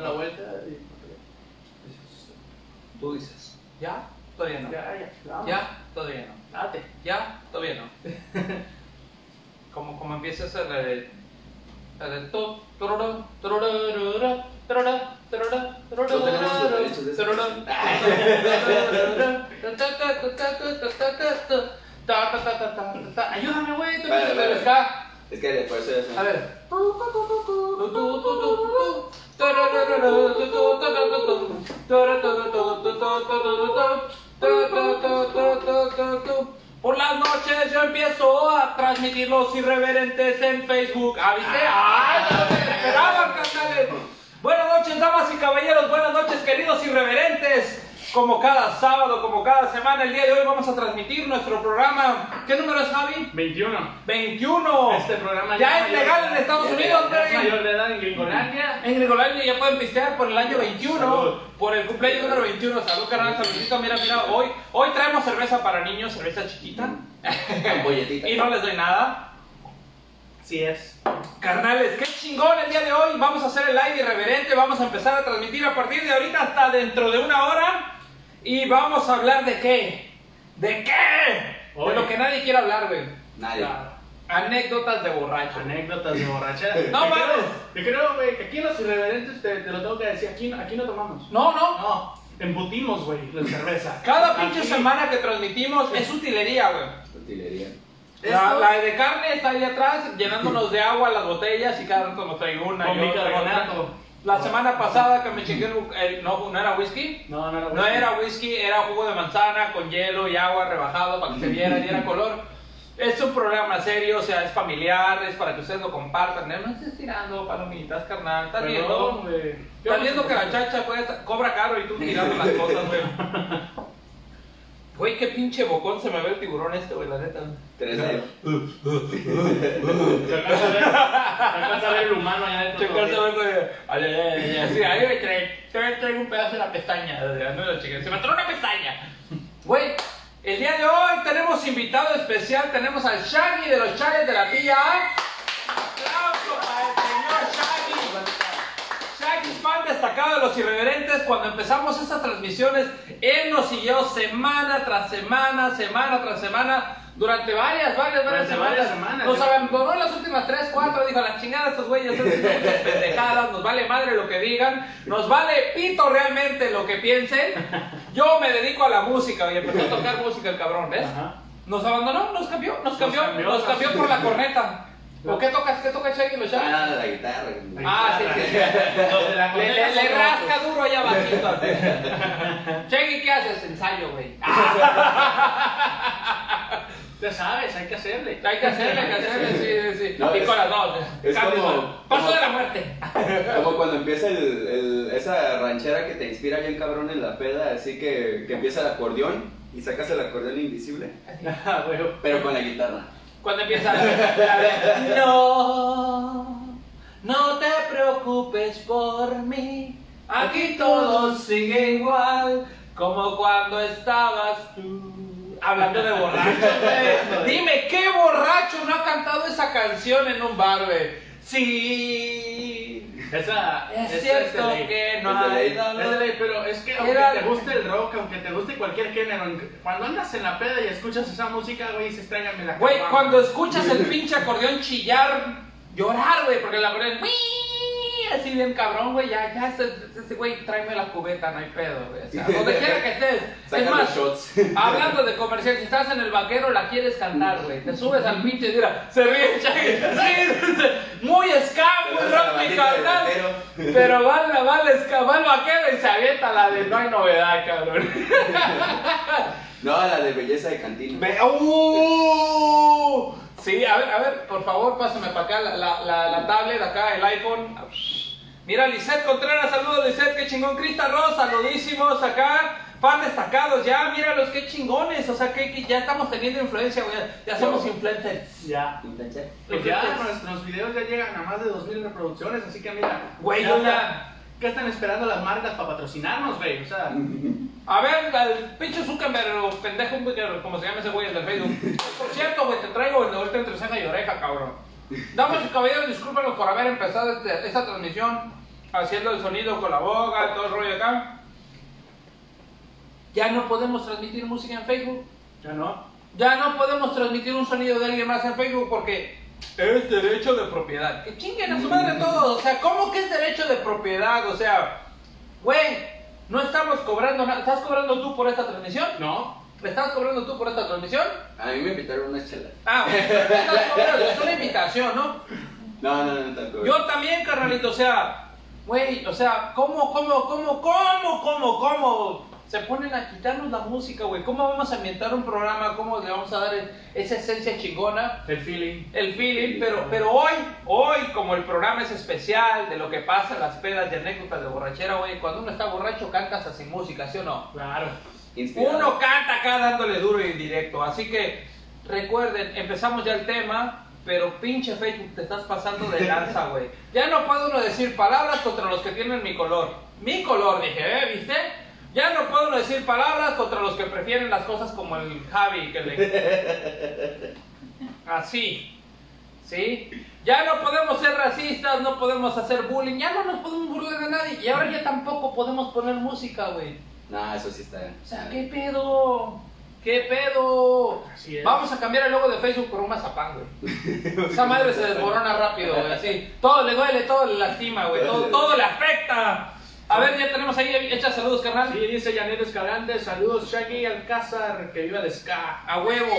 la vuelta y... Tú dices. ¿Ya? Todavía no. Ya, ya, vamos. ¿Ya? Todavía no. Date. ¿Ya? Todavía no. como, como empiezas a la de... La de to, tororo, tororo, tororo, tororo. Ayúdame, güey, del ska. Es que después. A ver. Por las noches yo empiezo a transmitir los irreverentes en Facebook. ¿Aviste? ¡Ay, no me esperaban! Buenas noches, damas y caballeros. Buenas noches, queridos irreverentes. Como cada sábado, como cada semana, el día de hoy vamos a transmitir nuestro programa. ¿Qué número es, Javi? 21. 21. Este programa ya es mayor- legal en Estados ya es Unidos, legal, Es mayor de edad en Gringolandia. En Gringolandia ya pueden pistear por el año 21, Salud. por el cumpleaños número 21. Salud, carnal, saludito. Mira, mira, hoy, hoy traemos cerveza para niños, cerveza chiquita. Y no les doy nada. Sí es. Carnales, qué chingón el día de hoy. Vamos a hacer el live irreverente. Vamos a empezar a transmitir a partir de ahorita hasta dentro de una hora. Y vamos a hablar de qué. ¿De qué? De lo que nadie quiere hablar, güey. Nadie. Anécdotas de borracho. Anécdotas de borrachera. No mames. Yo creo, güey, que aquí en los irreverentes te, te lo tengo que decir. Aquí, aquí no tomamos. No, no. No, embutimos, güey, la cerveza. Cada pinche Aquí- semana que transmitimos es utilería, güey. Utilería. La, la de carne está ahí atrás, llenándonos de agua las botellas y cada rato nos trae una Con y otra, y bicarbonato. otra. La semana pasada que me chingué el, no, no era whisky. No, no era No era whisky, era jugo de manzana con hielo y agua rebajado para que se viera, diera color. Es un programa serio, o sea, es familiar, es para que ustedes lo compartan. No estés tirando palomitas, carnal. Estás viendo, estás viendo que la chacha puede- cobra caro y tú tirando las cosas, güey. Güey, qué pinche bocón se me ve el tiburón este, güey, la neta. 3D. Te alcanza a ver, te alcanza a ver el humano allá dentro. Checar se ve, güey. Ay, ay, ay, ay, sí, ahí me trae, trae un pedazo de la pestaña. No lo chequen, se me atoró una pestaña. Güey, el día de hoy tenemos invitado especial, tenemos al Shaggy de los Chales de la Pilla. Aplauso para destacado de los irreverentes. Cuando empezamos estas transmisiones, él nos siguió semana tras semana, semana tras semana, durante varias, varias, varias semanas. varias semanas. Nos abandonó las últimas 3, 4, dijo, la chingada estos güeyes, muchas pendejadas, nos vale madre lo que digan, nos vale pito realmente lo que piensen. Yo me dedico a la música y empezó a tocar música el cabrón, ¿ves? Ajá. Nos abandonó, nos cambió, nos cambió, cambió, nos nos cambió por la corneta. ¿O qué tocas? ¿Qué toca Shaggy los Shaggy? Ah, la guitarra. Ah, sí, sí. Le, le, le rasca duro allá abajito. Shaggy, ¿qué haces? Ensayo, güey. Ya sabes, hay que hacerle. Hay que hacerle, hay que hacerle, sí, sí, sí. No, y con las dos. es Cambio, como- Paso como- de la muerte. Como cuando empieza el, el- esa ranchera que te inspira bien cabrón en la peda, así que, que empieza el acordeón y sacas el acordeón invisible, Ah, pero con la guitarra. Cuando empieza de, No, no te preocupes por mí. Aquí todo sigue igual como cuando estabas tú. Hablando de borrachos, güey. Dime, ¿qué borracho no ha cantado esa canción en un bar? Sí. Esa, Es esa cierto que no Es hay. Es de ley, pero es que aunque Era- te guste el rock, aunque te guste cualquier género, cuando andas en la peda y escuchas esa música, güey, dices, tráigame la Güey, caguama". cuando escuchas el pinche acordeón chillar, llorar, güey, porque el acordeón. Así bien cabrón, güey, ya, ya, ese, ese güey, tráeme la cubeta, no hay pedo, güey. O sea, donde quiera que estés. Es más, shots. hablando de comercial, si estás en el vaquero, la quieres cantar, güey. Te subes al pinche y mira, se ríe muy ska, muy rock carnal. vaquero. Pero va, va, ska, va el vaquero y se avienta la de no hay novedad, cabrón. No, la de belleza de cantina. Me- ¡Uh! Sí, a ver, a ver, por favor, pásame para acá la, la, la, la tablet, acá el iPhone. Mira, Lisette Contreras, saludos Lisette, qué chingón. Crista Ross, saludísimos acá. Fan destacados, ya, míralos, qué chingones. O sea, que, que ya estamos teniendo influencia, güey. Ya somos influencers. Ya. Pues ya, nuestros videos ya llegan a más de 2000 reproducciones, así que mira. Güey, ya ¿Qué están esperando las marcas para patrocinarnos, güey? O sea, A ver, al pinche Zuckerberg, o pendejo, como se llama ese güey, el del Facebook. Por cierto, güey, te traigo el de ahorita entre ceja y oreja, cabrón. Damas y caballeros, discúlpenos por haber empezado este- esta transmisión haciendo el sonido con la boca, todo el rollo acá. Ya no podemos transmitir música en Facebook. Ya no. Ya no podemos transmitir un sonido de alguien más en Facebook porque es derecho de propiedad. Que chinguen a su madre todos. O sea, ¿cómo que es derecho de propiedad? O sea, güey, no estamos cobrando nada. ¿Estás cobrando tú por esta transmisión? No. ¿Estás cobrando tú por esta transmisión? A mí me invitaron una chela. Ah, bueno, estás cobrando. Es una invitación, ¿no? No, no, no, tanto. Yo también, carnalito, o sea, güey, o sea, ¿cómo, cómo, cómo, cómo, cómo, cómo se ponen a quitarnos la música, güey? ¿Cómo vamos a ambientar un programa? ¿Cómo le vamos a dar esa esencia chingona? El feeling. El feeling, pero, pero hoy, hoy, como el programa es especial de lo que pasa en las pedas de anécdotas de borrachera, güey, cuando uno está borracho cantas así música, ¿sí o no? Claro. Inspirado. Uno canta acá dándole duro y en directo. Así que recuerden, empezamos ya el tema, pero pinche Facebook te estás pasando de lanza, güey. Ya no puedo uno decir palabras contra los que tienen mi color. Mi color, dije, ¿eh? ¿Viste? Ya no puedo uno decir palabras contra los que prefieren las cosas como el Javi, que le... Así. ¿Sí? Ya no podemos ser racistas, no podemos hacer bullying, ya no nos podemos burlar de nadie. Y ahora ya tampoco podemos poner música, güey. No, eso sí está. O sea, ¿qué pedo? ¿Qué pedo? Así es. Vamos a cambiar el logo de Facebook por un mazapán, güey. Esa madre se desmorona rápido, güey, así. Todo le duele, todo le lastima, güey. Todo, todo le afecta. A ver, ya tenemos ahí, echa saludos, carnal. Sí, dice Janet Escalante, saludos Shaggy Alcázar, que viva de Ska. A huevo.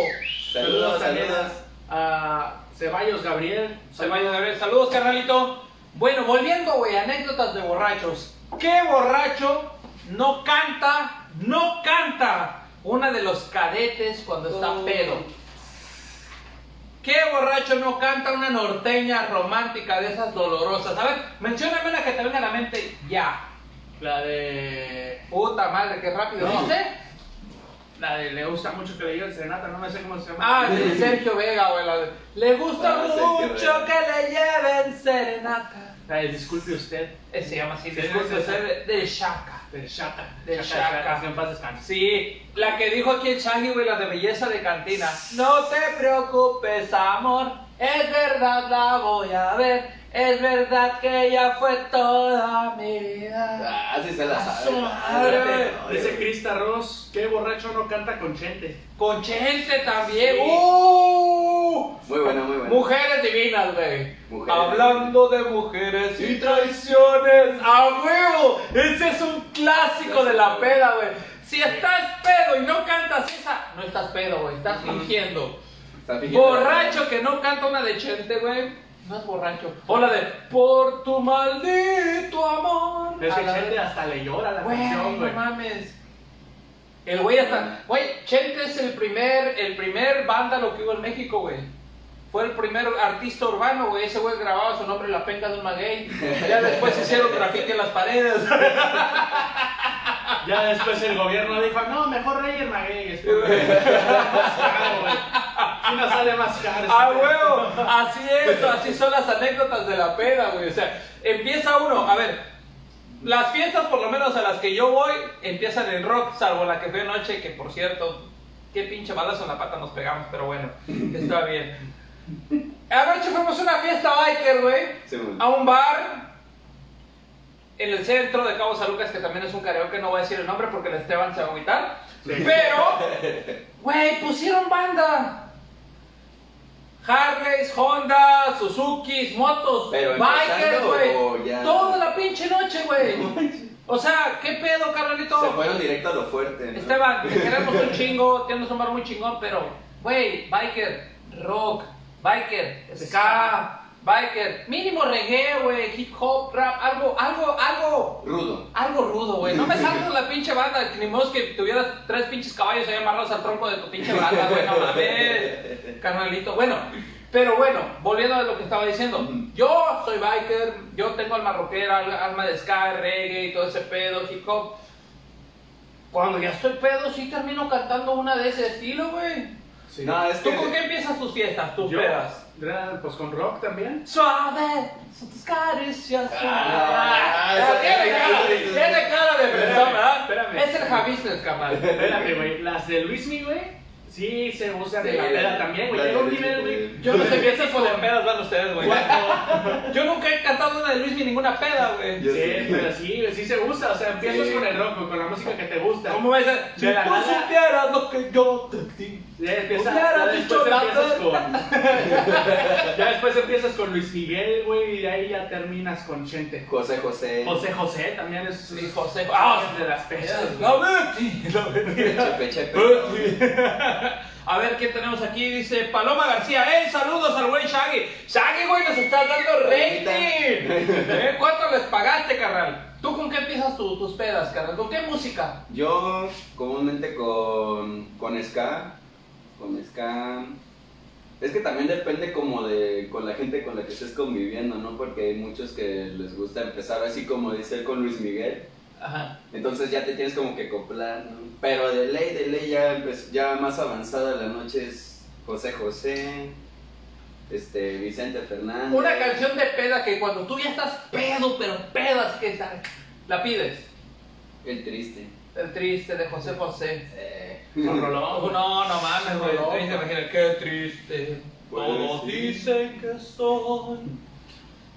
Saludos, también saludos. a Ceballos Gabriel. A ver. Saludos, carnalito. Bueno, volviendo, güey, anécdotas de borrachos. ¿Qué borracho no canta, no canta una de los cadetes cuando está Oh. pedo? ¿Qué borracho no canta una norteña romántica de esas dolorosas? A ver, mencióname una que te venga a la mente ya. La de. Puta madre, qué rápido. No. ¿Viste? La de le gusta mucho que le digan serenata, no me sé cómo se llama. Ah, de Sergio Vega, güey. la de, Le gusta Ah, mucho que le lleven serenata. La de disculpe usted. Se llama así, Sí, disculpe, de, de Shaka. De Shaka. De Shaka. Que en paz descanse. Sí, la que dijo aquí el Shaggy, güey, la de belleza de cantina. No te preocupes, amor, es verdad, la voy a ver. Es verdad que ella fue toda mi vida. Ah, sí se la sabe. su madre. Dice Krista Ross, ¿qué borracho no canta con Chente? Con Chente también. Sí. ¡Uh! Muy buena, muy buena. Mujeres divinas, güey. Hablando de mujeres y traiciones. ¡A huevo! Ese es un clásico de la peda, güey. Si estás pedo y no cantas esa, no estás pedo, güey. Estás fingiendo. Está fingiendo. Borracho que no canta una de Chente, güey. No es borracho. O la de Por tu maldito amor. Es que Chente hasta le llora la Güey, canción, no güey. mames. El güey hasta. Güey, Chente es el primer, el primer vándalo que hubo en México, güey. Fue el primer artista urbano, güey. Ese güey grababa su nombre en la penca de un maguey. Ya después hicieron graffiti en las paredes. Ya después el gobierno dijo, no, mejor Reyes Magueyes. porque es más caro, güey. Sí nos sale más caro. ¡Ah, huevo! Así es, así son las anécdotas de la peda, güey. O sea, empieza uno, a ver, las fiestas, por lo menos a las que yo voy, empiezan en rock, salvo la que fue anoche, que por cierto, qué pinche balazo en la pata nos pegamos, pero bueno, está bien. Anoche fuimos a una fiesta biker, güey, Sí, a un bar en el centro de Cabo San Lucas, que también es un karaoke, no voy a decir el nombre porque el Esteban se va a. Sí. Pero, güey, pusieron banda. Harleys, Honda, Suzukis, motos, Pero bikers, güey. ya- Toda la pinche noche, güey. O sea, ¿qué pedo, carnalito? Se fueron directo a lo fuerte. ¿no? Esteban, te queremos un chingo, tienes un bar muy chingón, pero, güey, biker, rock, biker, ska, biker, mínimo reggae, güey, hip hop, rap, algo, algo, algo, Rudo. algo rudo, güey. No me salgas la pinche banda, que ni modo que tuvieras tres pinches caballos ahí amarrados al tronco de tu pinche banda, güey, no mames, carnalito. Bueno, pero bueno, volviendo a lo que estaba diciendo, yo soy biker, yo tengo alma rockera, al- alma de ska, reggae y todo ese pedo, hip hop. Cuando ya estoy pedo, sí termino cantando una de ese estilo, güey. Sí. No, es ¿Tú que. con qué empiezas tus fiestas, tus Yo, pedas? Pues con rock también. Suave, son tus caricias. Ah, Ah, tiene cara, que- tiene cara de persona, ¿verdad? espérame. Es el Javistes, camal. Espérame, güey. Las de Luismi, güey. Sí, se usa de la peda también, güey. Llega un nivel, güey. Yo no sé qué tipo de pedas van ustedes, güey. Yo nunca he cantado una de Luis ni ninguna peda, güey. Sí, pero sí, sí se usa. O sea, empiezas Sí. con el rock, con la música que te gusta. ¿Cómo ves? Si tú nada. supieras lo que yo te di. Ya empiezas, Hubiera ya dicho después empiezas con. Ya después empiezas con Luis Miguel, güey, y de ahí ya terminas con Chente. José José. José José también es Sí, José. ah, de las pedas. güey. La Betty, la Betty. Chepe, chepe. A ver, ¿quién tenemos aquí? Dice Paloma García. ¡Ey, saludos al güey Shaggy! Shaggy, güey, nos estás dando rating. ¿Eh? ¿Cuánto les pagaste, carnal? ¿Tú con qué empiezas tu- tus pedas, carnal? ¿Con qué música? Yo comúnmente con, con ska, con ska. Es que también depende como de con la gente con la que estés conviviendo, ¿no? Porque hay muchos que les gusta empezar así como dice él con Luis Miguel. Ajá. Entonces ya te tienes como que acoplar, ¿no? Pero de ley, de ley ya, ya más avanzada la noche es José José, este, Vicente Fernández. Una canción de peda que cuando tú ya estás pedo, pero pedas que la pides. El triste. El triste de José José. Eh, Con No, Rolón. no, no mames, güey. Rolón. Triste, imagina, qué triste. Todos dicen que soy,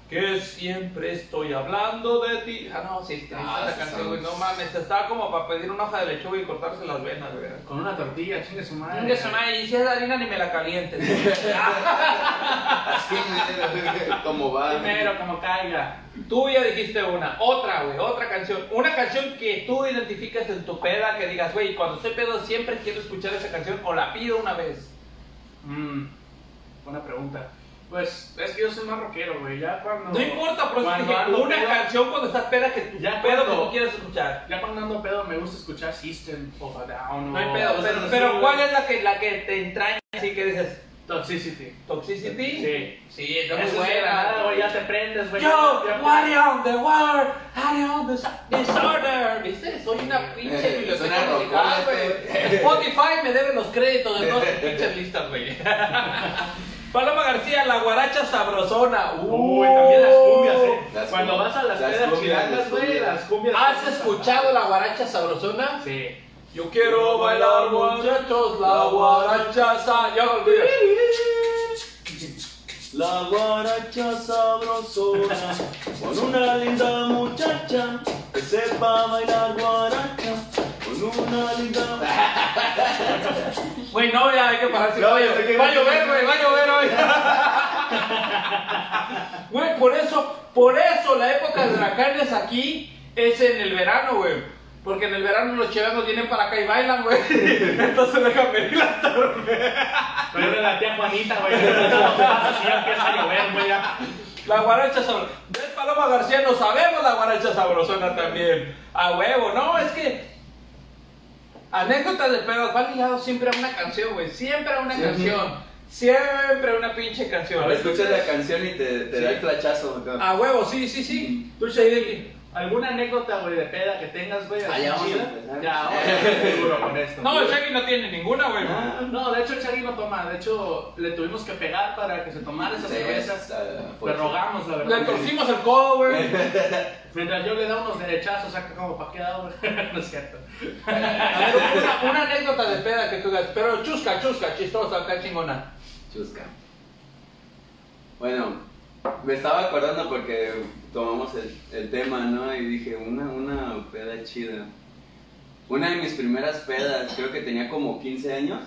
que siempre estoy hablando de ti. Ah, no, sí, triste Ah, sí, canción, güey. No mames, estaba como para pedir una hoja de lechuga y cortarse las venas, güey. Con una tortilla, chingue su madre. Chingue su madre, y si es de harina ni me la calientes. así, como va. Primero, como caiga. Tú ya dijiste una, otra, güey, otra canción. Una canción que tú identificas en tu peda, que digas, güey, cuando estoy pedo siempre quiero escuchar esa canción o la pido una vez. Mm, buena pregunta. Pues es que yo soy más rockero, güey. Ya cuando. No importa, pero cuando dije, ando una pedo- canción cuando estás peda que tu Ya pedo que tú quieres escuchar. Ya cuando ando pedo me gusta escuchar System of a Down. No hay pedo, pero, pero. ¿cuál es la que, la que te entraña así que dices, Toxicity. Toxicity? Sí. Sí, está muy es buena. güey. Ya te prendes, güey. Yo, what on the world, I on the disorder. ¿Viste? Soy una pinche Eh, biblioteca suena musical, rocola, güey. Spotify me debe los créditos de todas las pinches listas, güey. Paloma García, la guaracha sabrosona. Uy, también las cumbias, eh. Las Cuando vas a las Las pedas cumbias, chilangas, las güey, cumbias. las cumbias. ¿Has escuchado la guaracha sabrosona? Sí. Yo quiero bailar, muchachos, la guaracha sa... Ya olvidé. La guaracha sabrosona, con una linda muchacha que sepa bailar guaracha. Güey, no, ya hay que pararse. No, va, a llover, sé que- va a llover, güey, va a llover hoy. Güey, por eso, por eso la época de huracanes aquí es en el verano, güey. Porque en el verano los chilangos vienen para acá y bailan, güey. Entonces dejan venir las Pero era la tía Juanita, güey. Empieza a llover, güey. ya. La guaracha sabrosona. ¿Ves, Paloma García? No sabemos la guaracha sabrosona también. A huevo, no, es que. Anécdotas de pedos, va ligado siempre a una canción, güey. Siempre a una canción. Siempre a una pinche canción. Escuchas la canción y te, te da el flachazo. acá. A huevo, sí, sí, sí. Tú Shady. ¿Alguna anécdota, güey, de peda que tengas, güey? Ah, ya vamos a empezar. Ya, vamos a empezar seguro con esto. No, el Shaggy no tiene ninguna, güey. Ah, No, de hecho el Shaggy no toma. De hecho, le tuvimos que pegar para que se tomara esa sí, cerveza. es, ah, Le rogamos, la Le verdad. torcimos el codo, güey. Mientras yo le da unos derechazos, saca como pa' qué da, güey. No es cierto. A ver, una, una anécdota de peda que tú digas, pero chusca, chusca, chistosa, acá chingona. Chusca. Bueno, me estaba acordando porque tomamos el, el tema, ¿no? Y dije, una, una peda chida. Una de mis primeras pedas, creo que tenía como 15 años.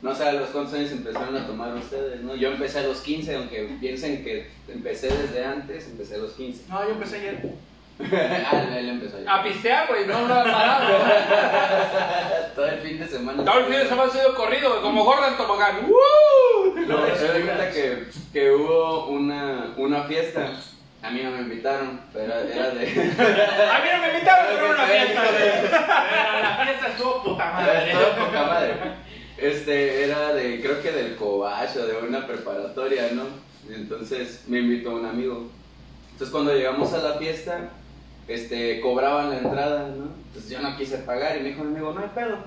No sé a los cuántos años empezaron a tomar ustedes, ¿no? Yo empecé a los 15, aunque piensen que empecé desde antes, empecé a los 15. No, yo empecé ayer. ah, él empezó A ya. pistear, güey, no ha parado. Todo el fin de semana. Todo el fin de semana ha sido corrido, como Gordon Tobogán. ¡Woo! No, se da cuenta que, que hubo una, una fiesta. A mí no me invitaron, pero era, de. A mí no me invitaron, pero una fiesta, güey. Pero la fiesta estuvo puta madre. Estuvo poca madre. Este era de, creo que del cobacho, de una preparatoria, ¿no? Entonces me invitó un amigo. Entonces cuando llegamos a la fiesta, este, cobraban la entrada, ¿no? Entonces yo no quise pagar y me dijo mi amigo, no hay pedo.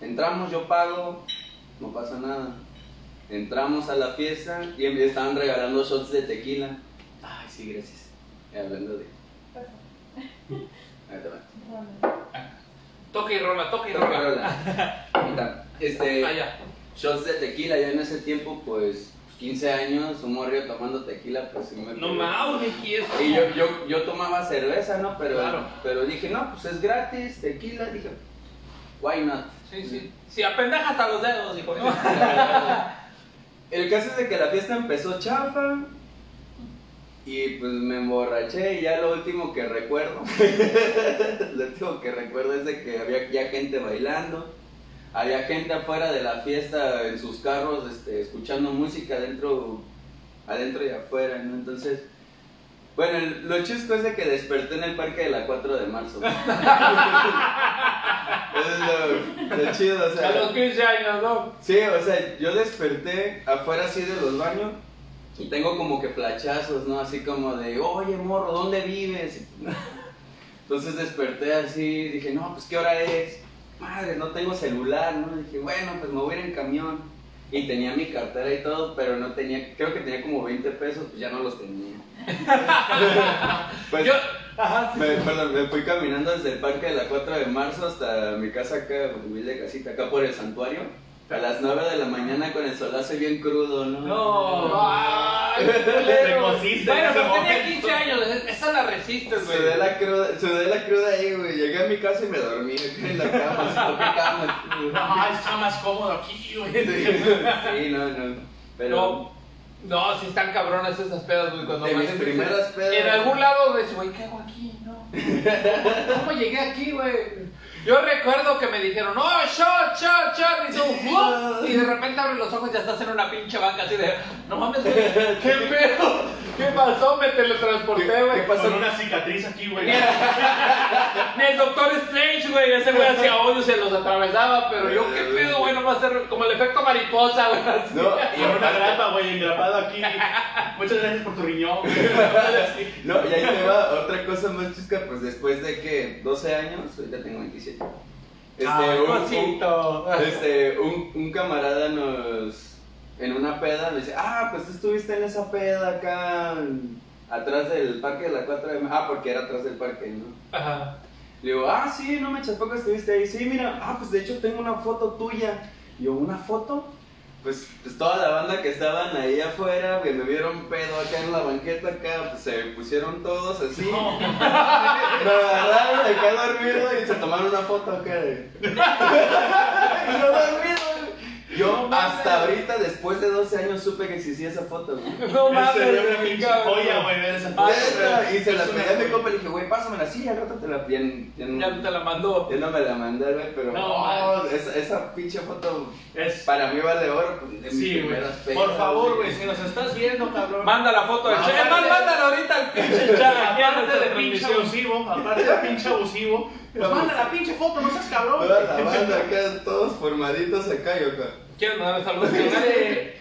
Entramos, yo pago, no pasa nada. Entramos a la fiesta y me estaban regalando shots de tequila. Ay, sí, gracias. Y hablando de... Ahí te va. Y rola, toque y Toca rola. rola. Este, Ah, ya. shots de tequila, ya en ese tiempo, pues, 15 años, un morrillo tomando tequila, pues sí me No mames. Y yo, yo, yo tomaba cerveza, ¿no? Pero, Claro. pero dije, no, pues es gratis, tequila, dije, why not? Sí, sí. Sí, apendeja hasta los dedos, hijo. ¿no? El caso es de que la fiesta empezó chafa y pues me emborraché y ya lo último que recuerdo, lo último que recuerdo es de que había ya gente bailando, había gente afuera de la fiesta en sus carros este, escuchando música adentro, adentro y afuera, ¿no? Entonces, bueno, lo chusco es de que desperté en el parque de la 4 de marzo. es lo, lo chido, o sea... A los 15 años, ¿no? Sí, o sea, yo desperté afuera así de los baños y tengo como que flachazos, ¿no? Así como de, oye, morro, ¿dónde vives? Entonces desperté así, dije, no, pues, ¿qué hora es? Madre, no tengo celular, ¿no? Dije, bueno, pues me voy a ir en camión. Y tenía mi cartera y todo, pero no tenía, creo que tenía como 20 pesos, pues ya no los tenía. pues, Yo, ajá, sí. me, perdón, me fui caminando desde el parque de la 4 de marzo hasta mi casa acá, humilde casita, acá por el santuario. A las 9 de la mañana con el solazo bien crudo, ¿no? No, ay, Te cosiste Bueno, pero tenía momento. 15 años, esa la resistes, güey. Sudé la cruda, sudé la cruda ahí, güey. Llegué a mi casa y me dormí en la cama, cama. No, está más cómodo aquí, güey. Sí, no, no. Pero No, no, sí están cabronas esas pedas, güey. Cuando de mis primeras pedas. En algún lado ves, güey, ¿qué hago aquí? No. ¿Cómo llegué aquí, güey? Yo recuerdo que me dijeron, no, shot, shot, shot, y tú, ¡fum! y de repente abres los ojos y ya estás en una pinche banca así de, no mames, güey, ¿qué pedo? ¿Qué pasó? Me teletransporté, ¿Qué- güey. qué pasó? Con una cicatriz aquí, güey. Ni el, Doctor Strange, güey, ese güey hacía hoyos y se los atravesaba, pero yo, ¿qué pedo, güey? No va a ser como el efecto mariposa, güey. No, Y una grapa, güey, engrapado aquí. Muchas gracias por tu riñón, güey. No, y ahí te va otra cosa más chusca, pues después de que 12 años, ahorita tengo 27. Este, Ay, un- un, cosito. este, un, un camarada nos, en una peda, me dice, ah, pues tú estuviste en esa peda acá, atrás del parque de la 4 de Ah, porque era atrás del parque, ¿no? Ajá. Le digo, ah, sí, no me echas poco estuviste ahí. Sí, mira, ah, pues de hecho tengo una foto tuya. Y yo, ¿una foto? Pues, pues toda la banda que estaban ahí afuera, que me vieron pedo acá en la banqueta acá, pues se pusieron todos así. Me agarraron acá dormido y se tomaron una foto acá de... y yo dormido. Yo hasta ahorita, después de 12 años, supe que existía esa foto, güey. No mames, cabrón. joya, güey, ver esa foto. Y se la pedí a mi compa y le dije, güey, pásamela. Sí, al rato te la piden. Ya no, Ya te la mandó. ya no me la mandé, güey, pero No, no, esa, esa pinche foto Es... para mí vale oro. pues, de Sí, güey. Por favor, güey, si nos estás viendo, cabrón. Manda la foto del No, chat. Es más, aparte- mándala ahorita al pinche chat. Aparte de pinche abusivo, aparte de pinche abusivo, pues manda la pinche foto, no seas cabrón. Toda la banda acá, todos formaditos acá y acá. ¿Quieres mandar saludos? Dice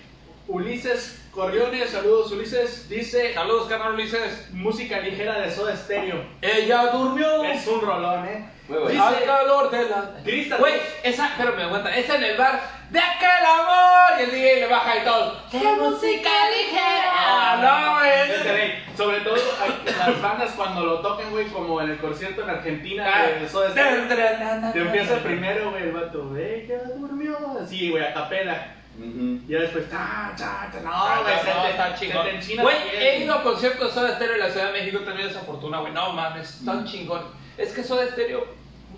Ulises Corriones, saludos Ulises, dice Saludos, carnal Ulises. música ligera de Soda Stereo. Ella durmió Es un rolón, eh. Muy bueno. Dice- al calor de la. Cristian- Güey, esa, pero me aguanta. Esa en el bar de aquel amor. Y el DJ le baja y todo. ¡Qué música ligera! Ah, no, Este, güey. Güey, Sobre todo las bandas cuando lo tocan, güey, como en el concierto en Argentina de Soda Stereo. Te empieza primero, güey, el vato, ella durmió. Así, güey, a capela. Y ya después, ta, ta, ta, No, no, güey, está chingón. Güey, he ido a conciertos de Soda Stereo en la Ciudad de México, he tenido esa fortuna, güey. No mames, está Mm. chingón. Es que Soda Stereo,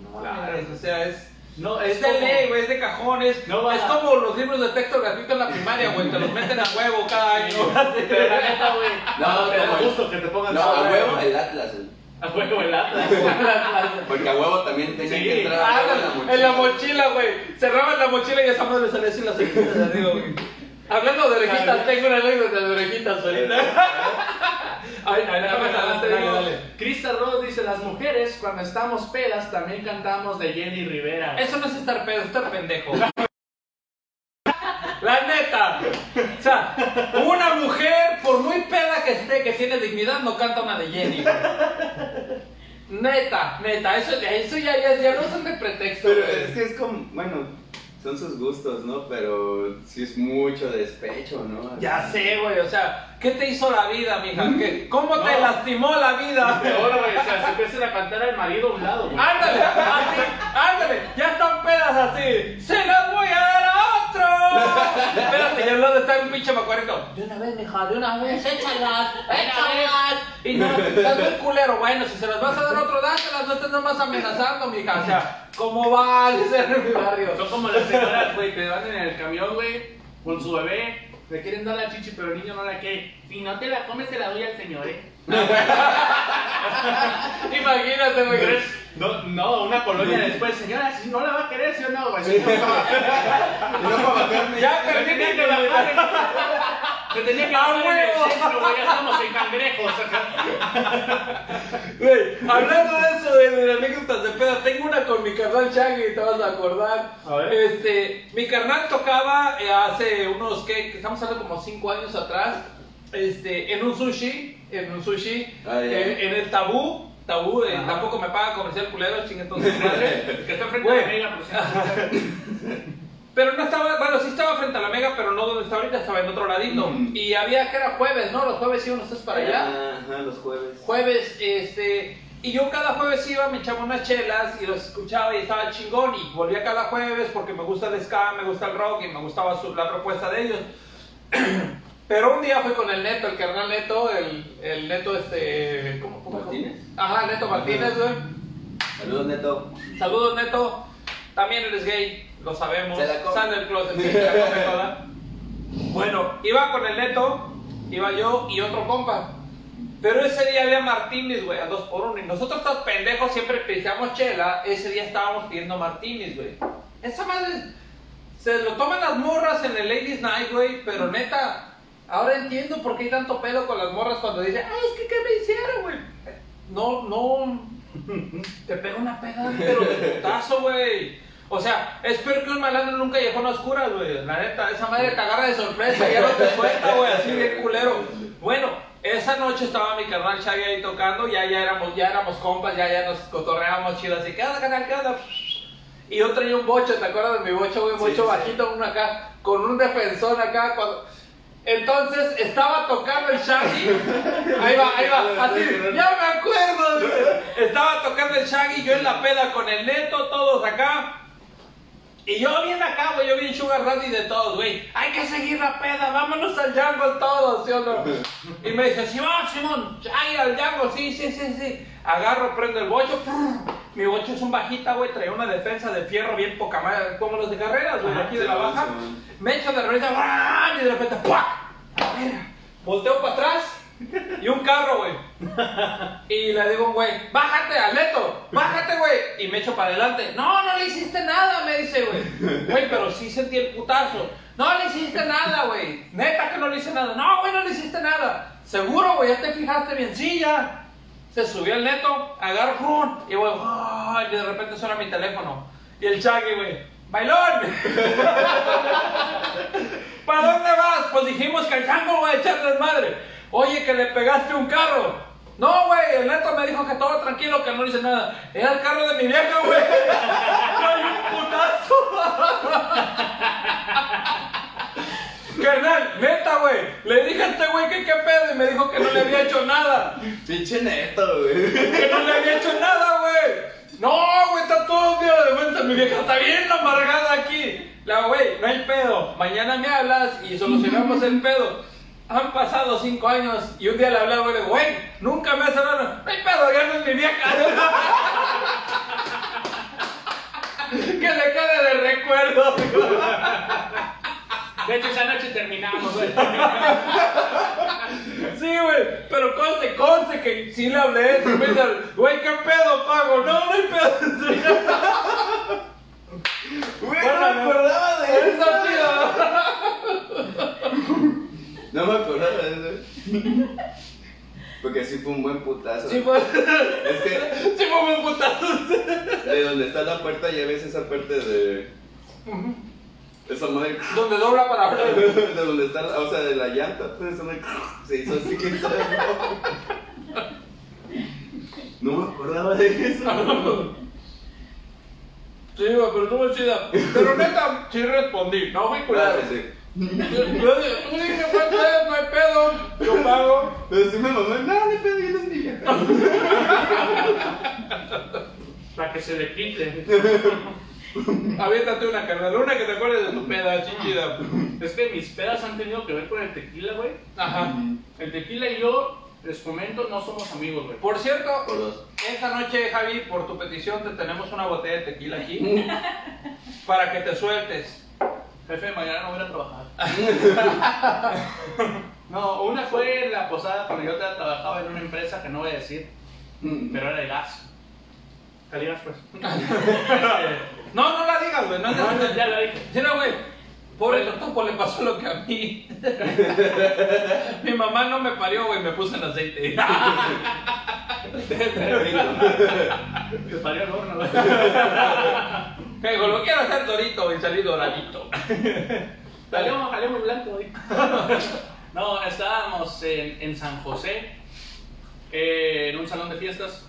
no Claro. mames, o sea, es. No, Es es de ley, güey, es de cajones. No va- es como los libros de texto gratuito en la primaria, güey. Te los meten a huevo cada año. Pero la neta, güey, No, no, gusto que te pongan No, a huevo el Atlas, güey. A huevo el Atlas. Porque a huevo también tenía Sí. que entrar Ah, huevo en la mochila, güey. Cerraban la mochila y esa madre salía así las orejitas de arriba, güey. Hablando de orejitas, tengo una anécdota de orejitas ahorita. Ay, ay, Dale. Krista Ross dice, las mujeres cuando estamos pedas también cantamos de Jenny Rivera. Eso no es estar pedo, es estar pendejo. La neta. O sea, una mujer, por muy peda que esté, que tiene dignidad, no canta una de Jenny. Neta, neta, eso, eso ya, ya, ya no son de pretexto. Pero es que es como, bueno, son sus gustos, ¿no? Pero sí es mucho despecho, ¿no? Ya sé, güey, o sea, ¿qué te hizo la vida, mija? ¿Qué- ¿Cómo te No. lastimó la vida? Peor, güey, o sea, se empiezan a cantar al marido a un lado, güey. Ándale, así, ándale, ya están pedas así. Se las voy a dar Espérate, y al lado está un pinche macuarito. De una vez, mija, de una vez, échalas, échalas. Y no, estás muy culero. Bueno, si se las vas a dar otro, dáselas, no estés nomás amenazando, mija. O sea, ¿cómo va en mi barrio? Son como las señoras, güey, que van en el camión, güey, con su bebé. Le quieren dar la chichi, pero el niño no la quiere. Si no te la comes, se la doy al señor, eh. Imagínate, güey. No, no, una colonia después, señora, si no la va a querer, ¿sí o no, güey? Sí, no, ya, pero tiene que bajar. Se tenía que bajar en el centro, güey, ya estamos en cangrejos. Güey, hablando de eso, de, de anécdotas de peda, tengo una con mi carnal Shaggy, te vas a acordar. A ver. Este, mi carnal tocaba eh, hace unos, ¿qué? Estamos hablando como 5 años atrás, este, en un sushi, en un sushi, Ah, eh, en el tabú. Tabú, eh, tampoco me paga comercial culero, chingue entonces madre. Que está frente a la mega. Pero no estaba, bueno, sí estaba frente a la mega, pero no donde está ahorita, estaba en otro ladito. Mm. Y había que era jueves, ¿no? Los jueves iban ustedes para allá. Ajá, los jueves. Jueves, este. Y yo cada jueves iba, me echaba unas chelas y los escuchaba y estaba chingón. Y volvía cada jueves porque me gusta el ska, me gusta el rock y me gustaba su- la propuesta de ellos. Pero un día fui con el neto, el carnal neto, el, el neto este. ¿Cómo? cómo ¿Martínez? Ajá, neto Martínez, güey. Saludos, Neto. Saludos, Neto. También eres gay, lo sabemos. Se la come. Del closet, sí, se la come toda. Bueno, iba con el Neto, iba yo y otro compa. Pero ese día había Martínez, güey, a dos por uno. Y nosotros, estos pendejos, siempre pisteamos chela. Ese día estábamos pidiendo Martínez, güey. Esa madre se lo toman las morras en el Ladies Night, güey. Pero neta, ahora entiendo por qué hay tanto pelo con las morras cuando dicen, ay, es que ¿qué me hicieron, güey? No, no. Te pega una peda, pero de putazo, güey. O sea, espero que un malandro nunca llegó a oscuras, güey. La neta, esa madre te agarra de sorpresa y ya no te suelta, güey, así bien culero. Bueno, esa noche estaba mi carnal Shaggy ahí tocando, ya, ya éramos, ya éramos compas, ya, ya nos cotorreábamos chido, así, ¿qué onda, canal, qué onda? Y yo traía un bocho, ¿te acuerdas de mi bocho, güey? Bocho Sí, sí. bajito, uno acá, con un defensor acá, cuando... Entonces estaba tocando el Shaggy. Ahí va, ahí va, así, ya me acuerdo. Estaba tocando el Shaggy, yo en la peda con el neto, todos acá. Y yo bien acá, güey, yo bien sugar daddy de todos, güey. Hay que seguir la peda, vámonos al jungle todos, ¿sí o? Y me dice, Simón, Simón, ay, al jungle, sí, sí, sí, sí. Agarro, prendo el bocho, mi bocho es un bajita, güey, traía una defensa de fierro bien poca madre, como los de carreras, güey, de aquí de la baja. Me echo de ¡bran! y de repente, ¡puac! A ver, volteo para atrás y un carro, güey. Y le digo, güey, bájate, al neto, bájate, güey. Y me echo para adelante. No, no le hiciste nada, me dice, güey. Güey, pero sí sentí el putazo. No le hiciste nada, güey. Neta que no le hice nada. No, güey, no le hiciste nada. Seguro, güey, ya te fijaste bien. Sí, ya. Se subió el neto, agarro, y güey, de repente suena mi teléfono. Y el Chagui, güey, ¡bailón! ¿Para dónde vas? Pues dijimos que el chango va a echar desmadre. Oye, que le pegaste un carro. No, güey, el neto me dijo que todo tranquilo, que no le hice nada. Era el carro de mi vieja, güey. Trae un putazo. Carnal, neta, güey. Le dije a este güey que qué pedo y me dijo que no le había hecho nada. Pinche Neto, güey. Que no le había hecho nada, güey. No, güey, está todo día de defensa. Mi vieja está bien amargada aquí. La güey, no hay pedo. Mañana me hablas y solucionamos el pedo. Han pasado cinco años y un día le hablaba, güey, güey, nunca me has hablado. No hay pedo, ya no es mi vieja. que le quede de recuerdo. De hecho, esa noche terminamos, güey. Sí, güey, pero conste, conste que sí le hablé. y me dice, güey, ¿qué pedo pago? No, no hay pedo. Güey, no me acordaba de eso. No me acordaba de eso. Porque sí fue un buen putazo. Sí, fue, Es que sí fue un putazo. de donde está la puerta ya ves esa parte de. Esa madre. Donde dobla para hablar. De donde está, la- o sea, de la llanta, pues esa madre se hizo así que No me acordaba de eso. Sí, pero estuvo chida. Pero neta, sí respondí. No fui culero. Claro, sí. Yo yo dije, dije, no hay pedo, no hay pedo. Yo pago. Pero sí me mamó, no, no pedo, yo no es mi vieja. Para que se le quite. Aviéntate una carnal, una que te acuerdes de tu peda, chichida. Es que mis pedas han tenido que ver con el tequila, güey. Ajá. El tequila y yo, les comento, no somos amigos, güey. Por cierto, Por dos. esta noche, Javi, por tu petición, te tenemos una botella de tequila aquí para que te sueltes. Jefe, mañana no voy a trabajar. no, una fue en la posada cuando yo trabajaba en una empresa que no voy a decir, Mm. pero era de gas. ¿Qué digas, pues? No, no la digas, güey. No, No, no, ya la dije. Sí, no, güey. Pobre Totopo le pasó lo que a mí. Mi mamá no me parió, güey, me puse en aceite. Me parió el horno. Que lo quiero hacer dorito y salir doradito. Salió muy blanco, güey. No, estábamos en, en San José, eh, en un salón de fiestas,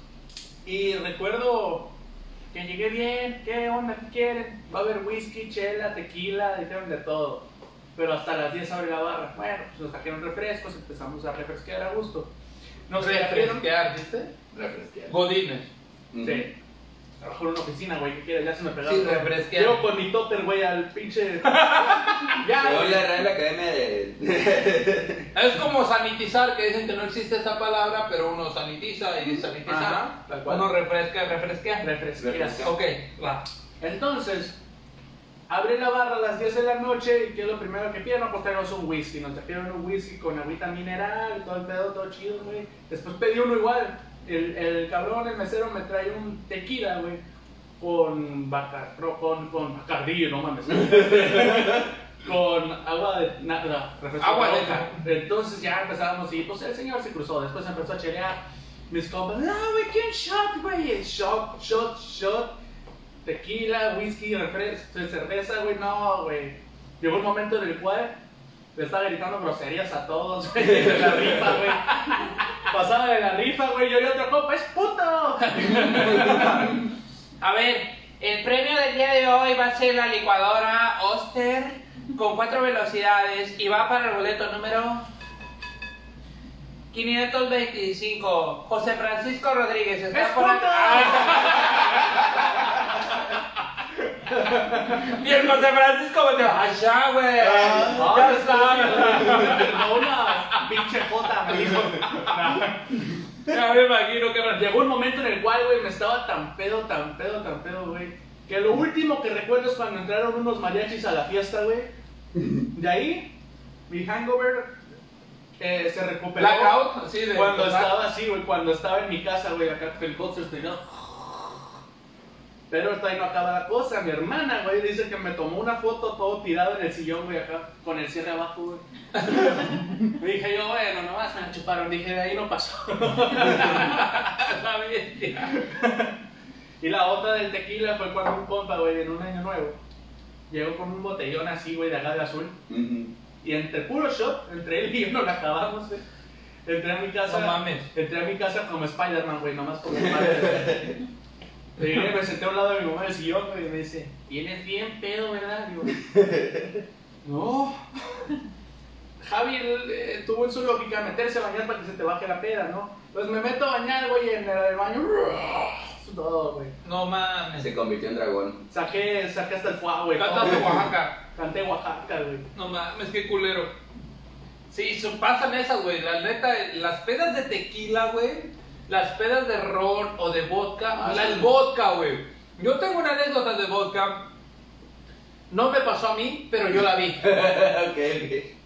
y recuerdo que llegué bien, ¿qué onda? ¿Qué quieren? Va a haber whisky, chela, tequila, dijeron de todo. Pero hasta las 10 abre la barra. Bueno, pues nos trajeron refrescos, empezamos a refresquear a gusto. Nos. Refresquear, ¿viste? Refresquear. Godines. Sí. Trabajo en una oficina, güey, ¿qué quieres? Ya se me pegaron. Sí. Llego con mi topper, güey, al pinche... Ya, ya, voy güey. a Real Academia de. Es como sanitizar, que dicen que no existe esa palabra, pero uno sanitiza y sanitiza. Ajá, tal cual. Uno refresca, refresquea. Refresquear. Ok, va. Entonces, abrí la barra a las 10 de la noche y ¿qué es lo primero que piden? Pues tenemos un whisky. Nos trajeron un whisky con agüita mineral, todo el pedo, todo chido, güey. Después pedí uno igual. El, el cabrón, el mesero, me trae un tequila, güey. Con bacar, con, con bacardí, no mames. con agua de nada, refresco Agua de. Entonces ya empezábamos y pues el señor se cruzó. Después empezó a chelear. Mis compas, no, güey, ¿quién shot, güey? Shot, shot, shot tequila, whisky, refresco, cerveza, güey, no, güey. Llegó un momento en el cual le estaba gritando groserías a todos, güey, de la rifa, güey. Pasaba de la rifa, güey, yo y otro copa, ¡es puto! A ver, el premio del día de hoy va a ser la licuadora Oster con cuatro velocidades y va para el boleto número 525. José Francisco Rodríguez está ¡Es por puto! Y el José Francisco me dijo, allá, güey. Ah, ya no, está. Perdona, pinche jota, me dijo. Ya me imagino que Llegó un momento en el cual, güey, me estaba tan pedo, tan pedo, tan pedo, güey. Que lo último que recuerdo es cuando entraron unos mariachis a la fiesta, güey. De ahí, mi hangover eh, se recuperó. Blackout, así de Cuando total. estaba así, güey, cuando estaba en mi casa, güey, acá el coche estrellado. Pero hasta ahí no acaba la cosa. Mi hermana, güey, dice que me tomó una foto todo tirado en el sillón, güey, acá, con el cierre abajo, güey. Dije yo, bueno, nomás me la chuparon. Dije, de ahí no pasó. La bestia. Y la otra del tequila fue cuando un compa, güey, en un año nuevo, llegó con un botellón así, güey, de agave azul. Ujú. Y entre puro shot, entre él y yo nos la acabamos, güey. Entré a mi casa. No mames. Entré a mi casa como Spider-Man, güey, nomás como Llegué, me senté a un lado de mi mamá en el sillón, güey, y me dice, tienes bien pedo, ¿verdad? Digo, no. Javi él, eh, tuvo en su lógica meterse a bañar para que se te baje la peda, ¿no? Pues me meto a bañar, güey, en el baño. Todo, güey. No mames. Se convirtió en dragón. Saqué, saqué hasta el fuego, güey. Cantaste. Oaxaca. Canté Oaxaca, güey. No mames, qué culero. Sí, su- pasan esas, güey. La neta, las pedas de tequila, güey. Las pedas de ron o de vodka. Ah, la sí. el vodka, güey. Yo tengo una anécdota de vodka. No me pasó a mí, pero yo la vi. ok, ok.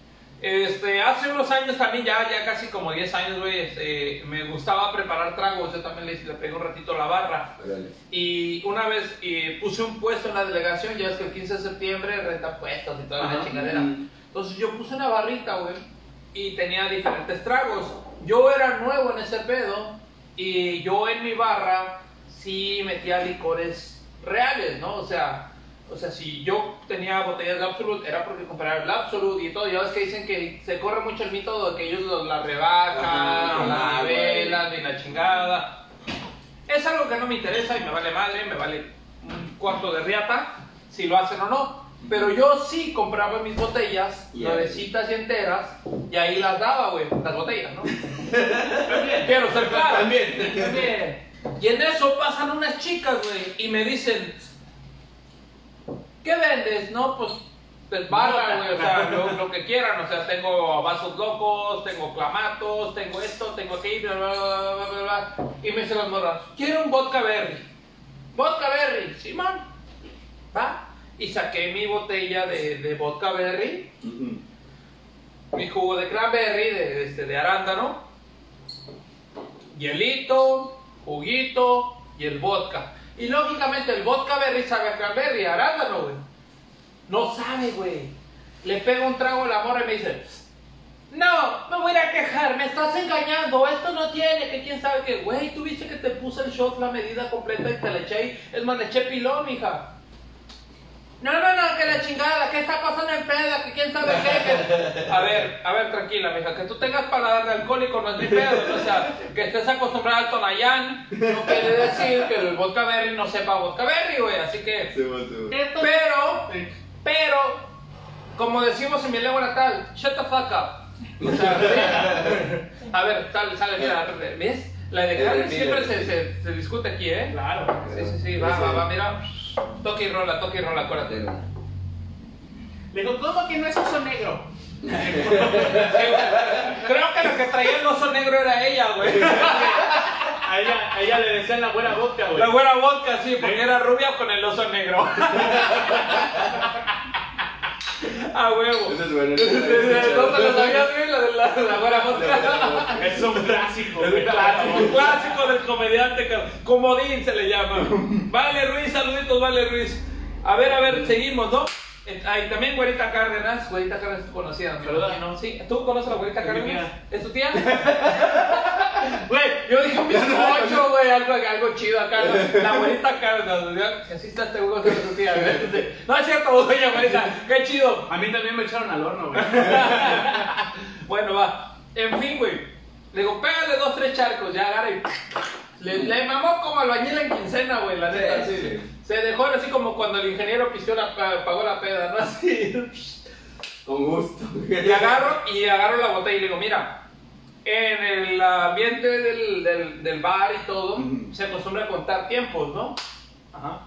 Este, hace unos años también, ya, ya casi como 10 años, güey, este, me gustaba preparar tragos. Yo también le, le pegué un ratito a la barra. Órale. Y una vez eh, puse un puesto en la delegación, ya es que el 15 de septiembre renta puestos y toda la Ajá. chingadera. Mm. Entonces yo puse una barrita, güey, y tenía diferentes tragos. Yo era nuevo en ese pedo y yo en mi barra sí metía licores reales, ¿no? O sea, o sea, si yo tenía botellas de Absolut era porque compraba el Absolut y todo. Ya ves que dicen que se corre mucho el mito de que ellos los- la rebajan, la nivelan y la chingada. Es algo que no me interesa y me vale madre, me vale un cuarto de riata si lo hacen o no. Pero yo sí compraba mis botellas, Y ahí- nuevecitas y enteras, y ahí las daba, güey, las botellas, ¿no? Quiero ser claro. También. También. Y en eso pasan unas chicas, güey, y me dicen, ¿qué vendes? No, pues, pues barra, güey, o sea, lo, lo que quieran, o sea, tengo vasos locos, tengo clamatos, tengo esto, tengo aquello, bla, bla, bla, bla, bla, bla. Y me dicen las morras, quiero un vodka berry. Vodka berry, Simón, va. Y saqué mi botella de, de vodka berry, Ujú. mi jugo de cranberry, de, este, de arándano, hielito, juguito y el vodka. Y lógicamente el vodka berry sabe a cranberry, arándano, güey. No sabe, güey. Le pega un trago a la morra y me dice, no, me voy a quejar, me estás engañando, esto no tiene, que quién sabe qué. Güey, tú viste que te puse el shot, la medida completa y te le eché, es más, le eché pilón, mija. No, no, no, que la chingada, ¿qué está pasando en peda? Que quién sabe qué. que- A ver, a ver, tranquila, mija, que tú tengas paladar de alcohólico no es mi pedo, ¿no? o sea, que estés acostumbrada al Tonayán no quiere decir que el vodka berry no sepa vodka berry, güey, así que... Sí, bueno, sí, bueno. Pero, Sí. pero, como decimos en mi lengua natal, shut the fuck up. O sea, sí. a ver, sale, sale, mira, ¿ves? La de refil, siempre se, se, se discute aquí, ¿eh? Claro. Sí, sí, sí, va, va, va, mira. Toque y rola, toque y rola, acuérdate. Le digo, ¿cómo que no es oso negro? Creo que lo que traía el oso negro era ella, güey. A ella, a ella le decían la buena vodka, güey. La buena vodka, sí, porque era rubia con el oso negro. A huevo. Ese es bueno. ¿No te lo sabías, güey? La de la, la buena vodka. Es un clásico, Es un clásico, un clásico del comediante, comodín se le llama. Vale Ruiz, saluditos, Vale Ruiz. A ver, a ver, seguimos, ¿no? Eh, Ahí también Güerita Cárdenas, Güerita Cárdenas tú conocías. ¿no? Sí, ¿tú conoces a la Güerita Cárdenas? ¿Es tu tía? Güey, yo dije un bizcocho, güey, algo, algo chido acá. La Güerita Cárdenas, así está este güey, es tu tía, güey. No es cierto, doña Güerita, qué chido. A mí también me echaron al horno, güey. Bueno, va. En fin, güey. Le digo, pégale dos, tres charcos, ya agarra y. Le, le mamó como albañil en quincena, güey, la neta. Sí. Se dejó así como cuando el ingeniero pisteó la, pa- pagó la peda, ¿no? Así. Con gusto. Y agarro, y agarro la botella y le digo, mira, en el ambiente del, del, del bar y todo, Ujú. se acostumbra a contar tiempos, ¿no? Ajá.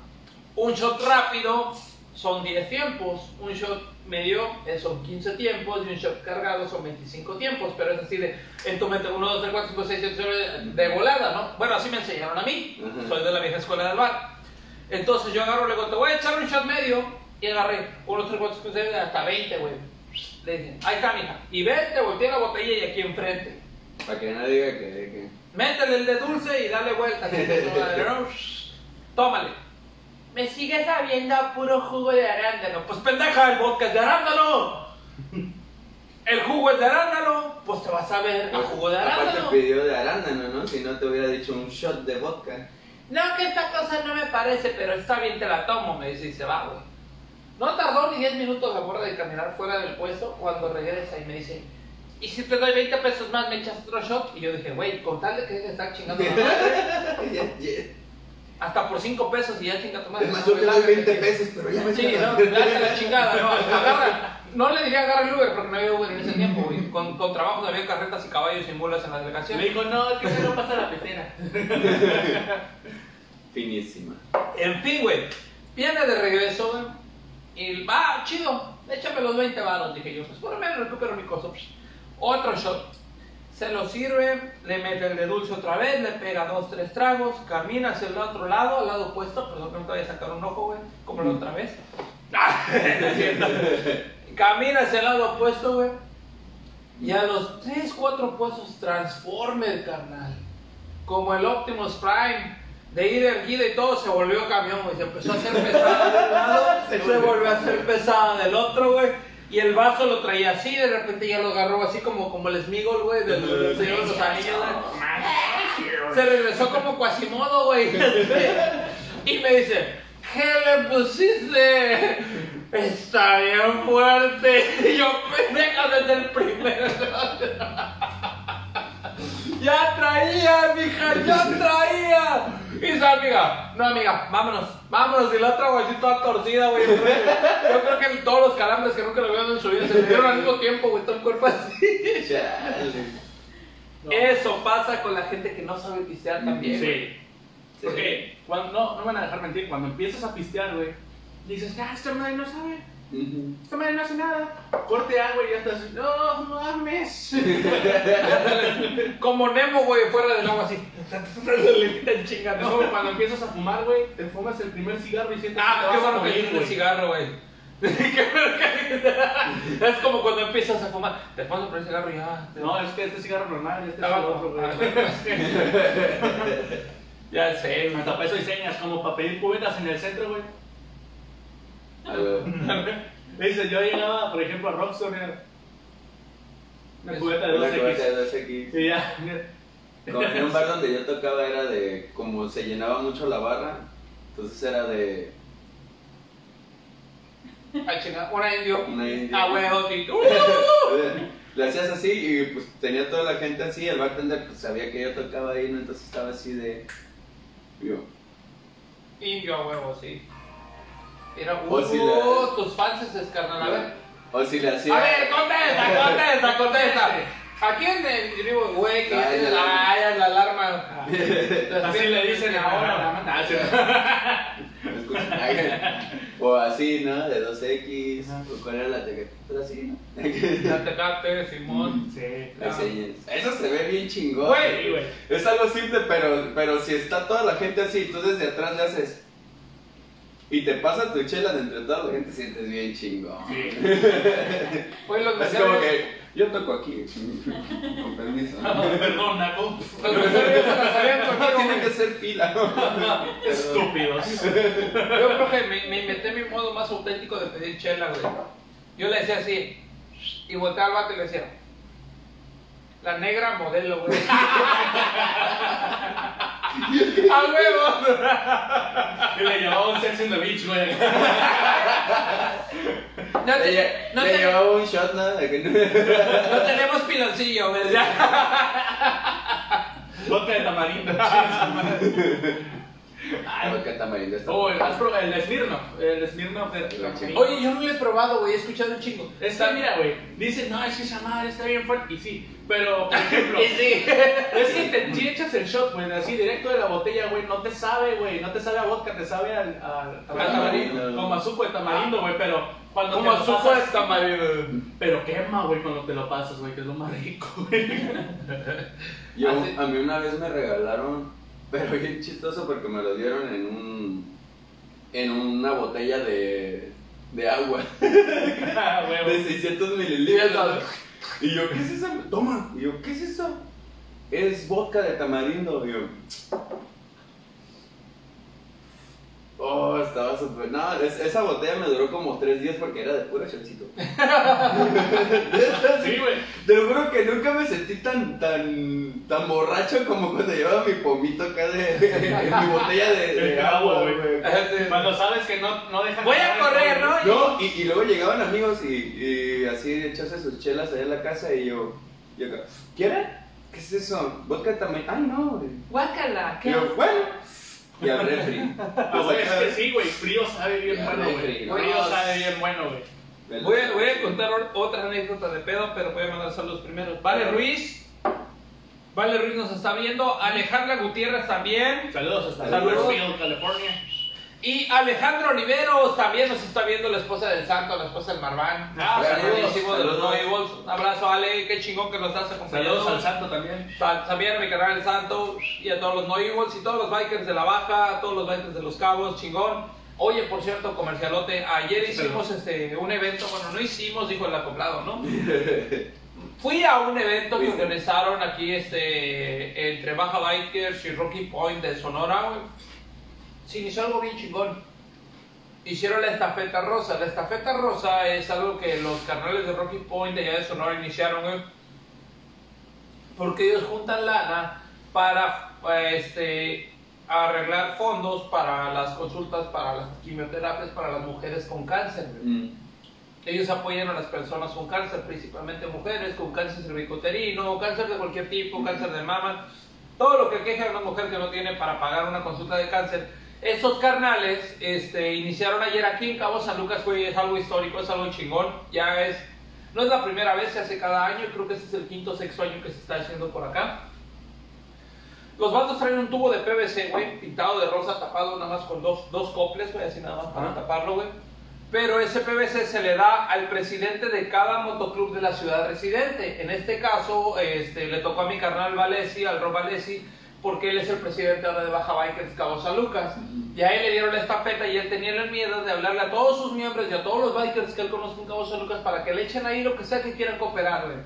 Un shot rápido son 10 tiempos, un shot medio eh, son 15 tiempos y un shot cargado son 25 tiempos, pero es así de, en tu mente 1, 2, 3, 4, 5, 6, 7, 8, de volada, ¿no? Bueno, así me enseñaron a mí, Ajá. soy de la vieja escuela del bar. Entonces yo agarro, le digo, te voy a echar un shot medio y agarré 1, 2, 3, 4, 5, 6, hasta 20, güey. Le dije, ahí está, mija. Y vete, volteé la botella y aquí enfrente. Para que nadie diga que. que... Métele el de dulce y dale vuelta. Tómale. Me sigue sabiendo a puro jugo de arándano. Pues pendeja, el vodka es de arándano. El jugo es de arándano. Pues te vas a ver a jugo de Aparte arándano. pidió de arándano, ¿no? Si no te hubiera dicho un shot de vodka. No, que esta cosa no me parece, pero está bien, te la tomo, me dice y se va, güey. No tardó ni 10 minutos la morra de caminar fuera del puesto cuando regresa y me dice, ¿y si te doy 20 pesos más me echas otro shot? Y yo dije, güey, con tal de que dejes de estar chingando la madre, Ya, ya. hasta por 5 pesos y ya chinga tu madre. Es más, No, yo te doy lárgate. 20 pesos, pero ya me Sí, no, la chingada, no, agarra. No le diría agarra el Uber porque no había Uber en ese tiempo, güey. Con, con trabajos había carretas y caballos y mulas en la Le delegación. dijo, no, es que se no pasa la pecera. Finísima. En fin, güey. Viene de regreso, güey. Y va, chido. Échame los 20 varos, dije yo. Pues por lo menos recupero mi cosa. Psh, Otro shot. Se lo sirve, le mete el de dulce otra vez, le pega dos, tres tragos, camina hacia el otro lado, al lado opuesto, perdón que no te vaya a sacar un ojo, güey, como la otra vez. Camina hacia el lado opuesto, güey. Y a los 3, 4 puestos Transformer, carnal. Como el Optimus Prime. De ir erguida y todo se volvió camión, güey. Se empezó a hacer pesada de un lado, se, volvió a hacer pesada del otro, güey. Y el vaso lo traía así, de repente ya lo agarró así como, como el Smigol, güey, del, Señor de los Anillos. Se regresó como Quasimodo, güey. Y me dice, ¿qué le pusiste? Está bien fuerte. Y yo, pendeja, desde el primer. Ya traía, mija, ya traía. Y dice, amiga, no, amiga, vámonos, vámonos. Y la otra, güey, toda torcida, güey. Yo creo que todos los calambres que nunca lo vieron en su vida se dieron al mismo tiempo, güey, todo el cuerpo así. Chale. No. Eso pasa con la gente que no sabe pistear también. güey. Sí. Porque cuando, no, no me van a dejar mentir, cuando empiezas a pistear, güey, dices, ah, esta madre no sabe. Esta madre no hace nada. Corte agua y ya estás. No mames. Como Nemo, güey, fuera del agua así. Le quitan chingando. Es como cuando empiezas a fumar, güey, te fumas el primer cigarro y sientes Ah, te qué bueno que el cigarro, güey. Es como cuando empiezas a fumar. Te pones por el cigarro y ya. te- No, es que este cigarro normal, este es el Tabaco. otro, güey. Ah, Ya sé, güey. Hasta para eso hay señas, como para pedir cubetas en el centro, güey. Dice, yo llegaba, por ejemplo, a Rockstar, era una cubeta de Una cubeta 2X. de 2X. Y ya. Como en un bar donde yo tocaba era de, como se llenaba mucho la barra, entonces era de Ah, chinga, una indio. una india. Ah, huevo, sí. Uh, Le hacías así y pues tenía toda la gente así, el bartender pues sabía que yo tocaba ahí, ¿no? entonces estaba así de... Yo, Indio a huevo, sí. Era, uh, si la- tus fans es carnal. A ver. o si le hacía... A ver, contesta, contesta, contesta. Aquí en el digo, güey, que la la, la alarma. Así le dicen ahora, la manda. ¿Me escuchas? o así, ¿no? De 2X, Ajá. o cuál era la tequila, así, ¿no? La tecate, Simón. Sí, Las claro. Eso se ve bien chingón. Güey, Sí, güey. Es algo simple, pero, pero si está toda la gente así, tú desde atrás le haces. Y te pasa tu chela de entre toda la gente, sientes bien chingón. Sí. Oye, los Es como que yo toco aquí. Con permiso. Perdón, Naco. Los meseros se la sabían No tiene que ser fila. Estúpidos. Yo creo que me, me inventé mi modo más auténtico de pedir chela, güey. Yo le decía así, y volteaba al vato y le decía, la negra modelo, güey. ¡A huevo! Y le llevaba un sex in the beach, güey. No, Le, te- lle- no le te- llevaba un shot, que no- no tenemos piloncillo, güey. Vodka de tamarindo. Ay, tamarindo está- Oh, el, el Smirnoff. El Smirnoff de tamarindo. Oye, yo no lo he probado, güey. He escuchado un chingo. Está, mira, güey. Dicen, no, es que esa madre está bien fuerte. Y sí, pero, por ejemplo, Y sí. es que te, si echas el shot, güey, así directo de la botella, güey, no te sabe, güey. No te sabe a vodka, te sabe al, al tamarindo. Como a suco de tamarindo, güey, pero cuando Como te lo suco de pasas- tamarindo. Pero quema, güey, cuando te lo pasas, güey, que es lo más rico, güey. Yo, a mí una vez me regalaron, pero bien chistoso porque me lo dieron en un en una botella de, de agua Ah, de güey. 600 mililitros. Y yo, ¿qué es eso? Toma. Y yo, ¿qué es eso? Es vodka de tamarindo. Y yo, oh, estaba súper. No, es- esa botella me duró como tres días porque era de puro shotcito. Sí, güey. Te lo juro que nunca me sentí tan, tan, tan borracho como cuando llevaba mi pomito acá de, en mi botella de, de De agua, güey. Cuando sabes que no, no dejan Voy a correr, ¿no? No, y, y luego llegaban amigos y, y así echarse sus chelas allá en la casa y yo, y acá, ¿quieren? ¿Qué es eso? ¿Vodka también? Ay, no. güey. Guácala, Y yo, bueno. Y al refri. Ah, güey, es que sí, güey, frío sabe bien Ya, bueno, güey. no. Frío sabe bien bueno, güey. Voy a, voy a contar or- otra anécdota de pedo, pero voy a mandar saludos primero. Vale Ruiz. Vale Ruiz nos está viendo. Alejandra Gutiérrez también. Saludos hasta Saludos. California. Y Alejandro Oliveros también nos está viendo, la esposa del santo, la esposa del Marván. Ah, Buenísimo de los saludos. Noivos. Un abrazo, Ale. Qué chingón que nos estás acompañando. Saludos al santo también. Ta- También a mi canal El Santo y a todos los Noivos y todos los bikers de la Baja, a todos los bikers de los Cabos, chingón. Oye, por cierto, comercialote, ayer hicimos este, un evento, bueno, no hicimos, dijo el acoplado, ¿no? Fui a un evento que organizaron aquí este, entre Baja Bikers y Rocky Point de Sonora, güey. Se inició algo bien chingón. Hicieron la estafeta rosa. La estafeta rosa es algo que los carnales de Rocky Point de allá de Sonora iniciaron. Porque ellos juntan lana para este, arreglar fondos para las consultas, para las quimioterapias, para las mujeres con cáncer. Mm. Ellos apoyan a las personas con cáncer, principalmente mujeres con cáncer cervicoterino, cáncer de cualquier tipo, cáncer de mama, todo lo que queja a una mujer que no tiene para pagar una consulta de cáncer. Estos carnales este, iniciaron ayer aquí en Cabo San Lucas, güey, es algo histórico, es algo chingón, ya es, no es la primera vez, se hace cada año, creo que este es el quinto o sexto año que se está haciendo por acá. Los vatos traen un tubo de PVC, güey, pintado de rosa, tapado nada más con dos, dos coples, güey, así nada más para taparlo, güey. Pero ese PVC se le da al presidente de cada motoclub de la ciudad residente. En este caso, este, le tocó a mi carnal Valesi, al Rob Valesi, porque él es el presidente ahora de Baja Bikers Cabo San Lucas. Y a él le dieron la estafeta y él tenía el miedo de hablarle a todos sus miembros y a todos los bikers que él conoce en Cabo San Lucas para que le echen ahí lo que sea que quieran cooperar, güey.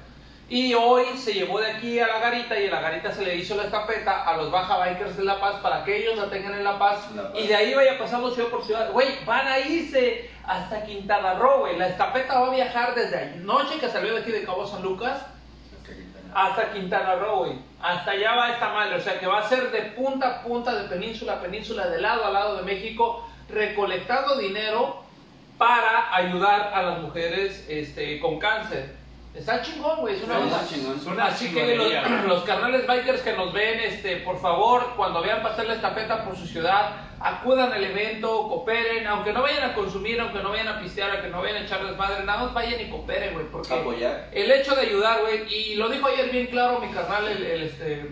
Y hoy se llevó de aquí a la garita y en la garita se le hizo la estafeta a los Baja Bikers de La Paz para que ellos la tengan en La Paz, La Paz. y de ahí vaya pasando ciudad por ciudad. Güey, van a irse hasta Quintana Roo, güey. La estafeta va a viajar desde anoche que salió de aquí de Cabo San Lucas hasta Quintana Roo, güey. Hasta allá va esta madre. O sea que va a ser de punta a punta, de península a península, de lado a lado de México, recolectando dinero para ayudar a las mujeres este, con cáncer. Está chingón, güey. Es una Está chingón. Una Así que los carnales bikers que nos ven, este, por favor, cuando vean pasar la estafeta por su ciudad, acudan al evento, cooperen, aunque no vayan a consumir, aunque no vayan a pistear, aunque no vayan a echar desmadre, nada más vayan y cooperen, güey, porque Apoyar. el hecho de ayudar, güey, y lo dijo ayer bien claro mi carnal, el, el, este,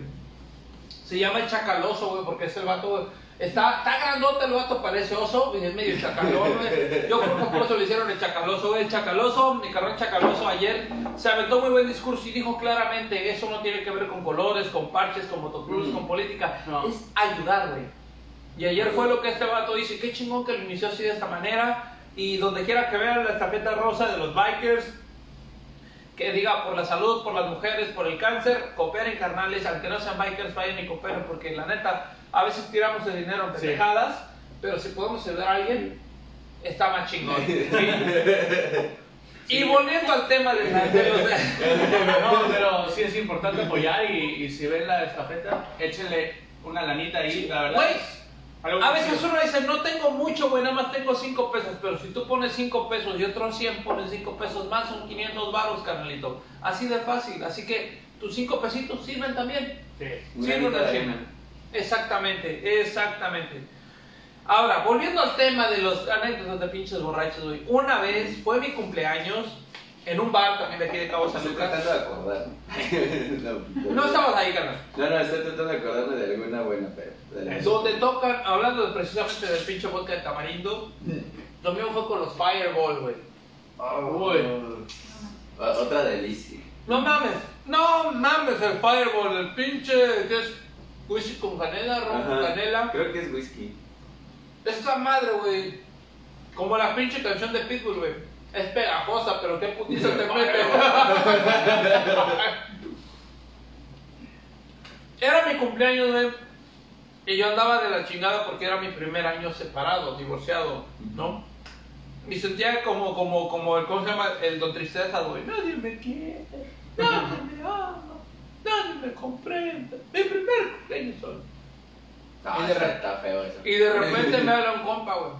se llama el chacaloso, güey, porque es el vato, güey, está, está grandote el vato, parece oso, y es medio chacalón, güey, yo creo que por eso le hicieron el chacaloso, güey, el chacaloso, mi carnal chacaloso ayer se aventó muy buen discurso y dijo claramente, eso no tiene que ver con colores, con parches, con motoclubs, Mm. con política, No. es ayudar, güey. Y ayer fue lo que este vato dice, qué chingón que lo inició así de esta manera, y donde quiera que vean la estafeta rosa de los bikers, que diga por la salud, por las mujeres, por el cáncer, cooperen carnales, aunque no sean bikers, vayan y cooperen, porque la neta, a veces tiramos el dinero en Sí. pendejadas, pero si podemos ayudar a alguien, está más chingón. ¿sí? Y volviendo al tema de, la- de los... No, pero sí es importante apoyar y, y si ven la estafeta, échenle una lanita ahí, la verdad. Güey, es algo A veces uno dice, no tengo mucho, güey, nada más tengo 5 pesos, pero si tú pones 5 pesos y otros 100 ponen 5 pesos más, son 500 baros, carnalito. Así de fácil, así que tus 5 pesitos sirven también. Sí. No, arena. Exactamente, exactamente. Ahora, volviendo al tema de los anécdotas de pinches borrachos, güey. Una vez fue mi cumpleaños en un bar también de aquí de Cabo San Estoy Lucas. tratando de acordarme. no, No estabas ahí, carnal. No, no, estoy tratando de acordarme de alguna buena, pero. la- Donde tocan, hablando de- precisamente del pinche vodka de tamarindo, lo mío fue con los Fireball, güey. Uy. O- Otra delicia. No mames, no mames el Fireball, el pinche que es whisky con canela, ron con canela. Creo que es whisky. Esta madre, güey, como la pinche canción de Pitbull, güey. Es pegajosa, pero qué putiza te mete. Era mi cumpleaños, güey. Y yo andaba de la chingada porque era mi primer año separado, divorciado, ¿no? Y sentía como, como, como, el, ¿cómo se llama? El don tristeza, güey. Nadie me quiere, nadie me ama, nadie me comprende. Mi primer cumpleaños solo. Ah, Y de re- está feo eso. Y de repente me habla un compa, güey.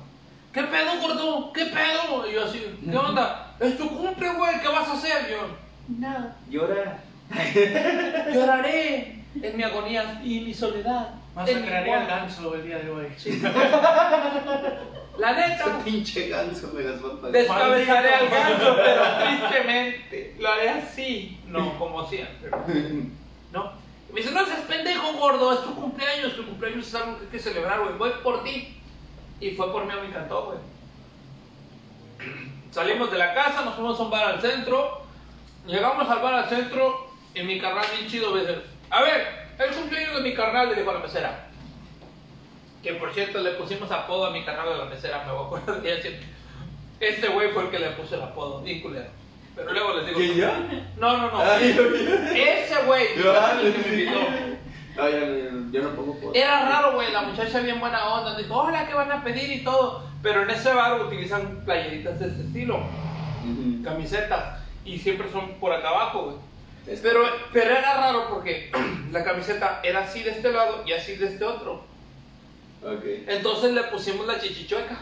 ¿Qué pedo, gordo? ¿Qué pedo? Y yo así, ¿qué onda? Es tu cumple, güey, ¿qué vas a hacer? Yo, nada. Llora. Lloraré en mi agonía y mi soledad. Masacraré al cuarto". ganso el día de hoy. La neta, Ese pinche ganso me las va a pasar. descabezaré al ganso, pero tristemente lo haré así, no como siempre. ¿No? Y me dice, no seas pendejo, gordo, es tu cumpleaños, tu cumpleaños es algo que hay que celebrar, güey, voy por ti. Y fue por mí, me encantó, güey. Salimos de la casa, nos fuimos a un bar al centro, llegamos al bar al centro y mi carnal bien chido me dice, a ver, el cumpleaños de mi carnal, le dijo a la mesera. Que por cierto le pusimos apodo a mi carnal de la mesera, me voy a acordar de ella. Este güey fue el que le puso el apodo, bien culero. Pero luego les digo. ¿Quién yo? No, no, no. Ay, yo- yo- Ese güey, el que me invitó. No, yo, no- yo no pongo por. Era raro, güey, la muchacha bien buena onda, dijo, hola, ¿qué van a pedir y todo? Pero en ese bar utilizan playeritas de este estilo, camisetas, y siempre son por acá abajo, güey. Pero, pero era raro porque la camiseta era así de este lado y así de este otro. Entonces le pusimos la chichichueca.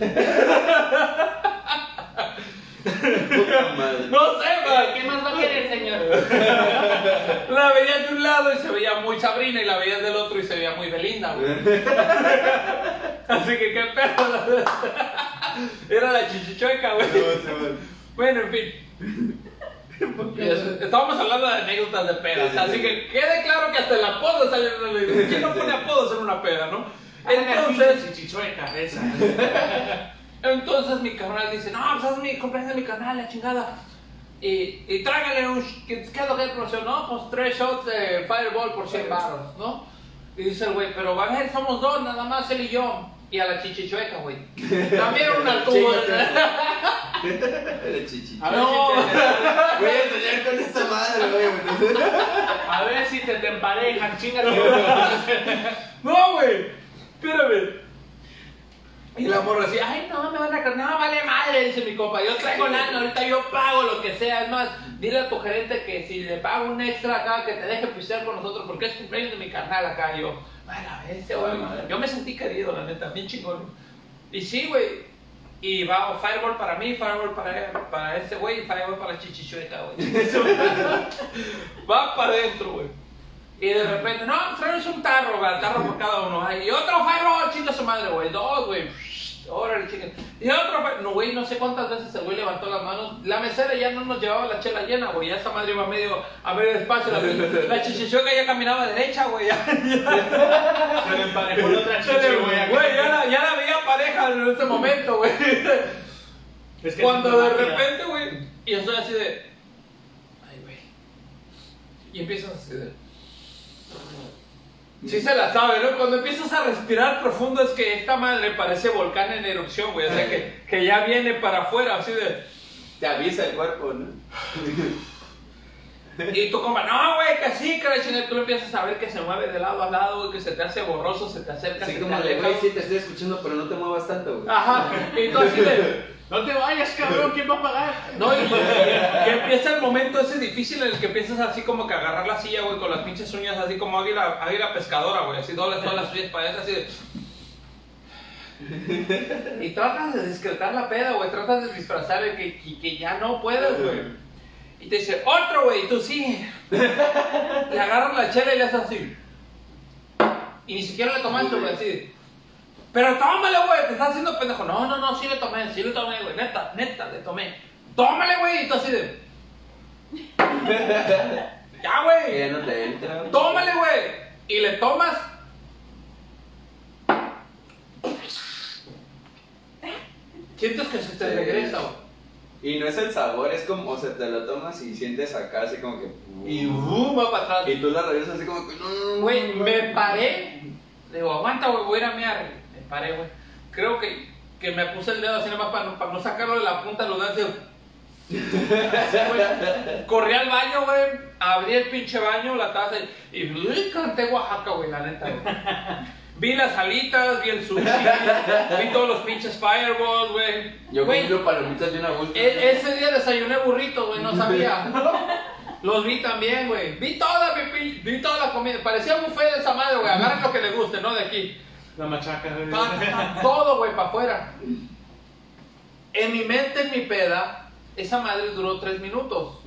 Puta madre. No sé, güey. ¿Qué más va a querer, señor? La veías de un lado y se veía muy Sabrina y la veías del otro y se veía muy Belinda, güey. Así que qué pedo. Era la chichichueca, güey. Bueno, en fin. Estábamos hablando de anécdotas de pedas, Sí, sí, así sí. que quede claro que hasta el apodo está en ¿Quién no pone apodos en una peda, no? Entonces, Entonces, chichueca, esa. Entonces mi carnal dice, no, pues es mi cumpleaños de mi carnal, la chingada. Y, y tráigale un, sh- ¿qué, qué es lo que es promoción? No, pues tres shots de Fireball por 100 baros, ¿no? Y dice el güey, pero va a ver, somos dos, nada más él y yo. Y a la chichichueca, güey. También una tuba. Era chichi. A ver, No. si te, Voy a enseñar con esta madre, güey. a ver si te, te emparejan, chinga. No, güey. Espérame. Y la morra así, ay, no, me van a... No, vale madre, dice mi compa. Yo traigo lana, ahorita yo pago lo que sea. Es más, dile a tu gerente que si le pago un extra acá, que te deje pisear con nosotros, porque es cumpleaños de mi carnal acá. Y yo, la bestia, güey. Madre. Yo me sentí querido, la neta, bien chingón. Y sí, güey. Y va Fireball para mí, Fireball para, para este güey y Fireball para la chichichueta, güey. va para adentro, güey. Y de repente, no, tráenos un tarro, güey, tarro por cada uno. Y otro Fireball, chinga su madre, güey. Dos, güey. Órale, chinga. Y otro. No, güey, no sé cuántas veces el güey levantó las manos. La mesera ya no nos llevaba la chela llena, güey. Ya esa madre iba medio, a medio espacio. La, la chichichueca ya caminaba derecha, güey. Ya, Se le emparejó la otra güey. ya la, ya la veía pareja en ese momento, güey. Es que Cuando de repente, güey, y yo estoy así de. Ay, güey. Y empiezas así de. Sí se la sabe, ¿no? Cuando empiezas a respirar profundo es que esta madre parece volcán en erupción, güey. O sea, que, que ya viene para afuera, así de... Te avisa el cuerpo, ¿no? Y tú como, no, güey, que sí, que la chingada. Tú empiezas a ver que se mueve de lado a lado, güey, que se te hace borroso, se te acerca, Así se como te aleja. güey, sí te estoy escuchando, pero no te muevas tanto, güey. Ajá. Y tú así de... No te vayas, cabrón, ¿quién va a pagar? No, y, empieza el momento ese difícil en el que empiezas así como que agarrar la silla, güey, con las pinches uñas así como águila, águila pescadora, güey, así todas todas las uñas para allá, así de... Y tratas de discretar la peda, güey, tratas de disfrazar el que, que, ya no puedes, güey. Y te dice, otro, güey, tú sí. Le agarras la chela y le haces así. Y ni siquiera le tomaste, güey, así. Pero tómale, güey, te estás haciendo pendejo. No, no, no, sí le tomé, sí le tomé, güey, neta, neta, le tomé. Tómale, güey, y tú así de. Ya, Que ya güey. no te entra. Tómale, güey. Y le tomas. Sientes que se te regresa, güey. Y no es el sabor, es como, o sea, te lo tomas y sientes acá así como que... Y uh, va para atrás. Y tú la regresas así como que... No, no, no, Güey, no, me paré. Le digo, aguanta, güey, voy a ir a mear. Paré, güey. Creo que, que me puse el dedo así nomás para no, para no sacarlo de la punta de los dedos. así. Corrí al baño, güey. Abrí el pinche baño, la taza y, y uy, canté Oaxaca, güey, la neta. güey. Vi las alitas, vi el sushi, vi todos los pinches fireballs, güey. Yo Güey, compro palomitas bien a gusto. e- ese día desayuné burritos, güey, no sabía. Los vi también, güey. Vi toda, pi- vi toda la comida. Parecía buffet de esa madre, güey. Agarren lo que les guste, ¿no? De aquí. La machaca, güey. Todo, güey, para afuera. En mi mente, en mi peda, esa madre duró tres minutos.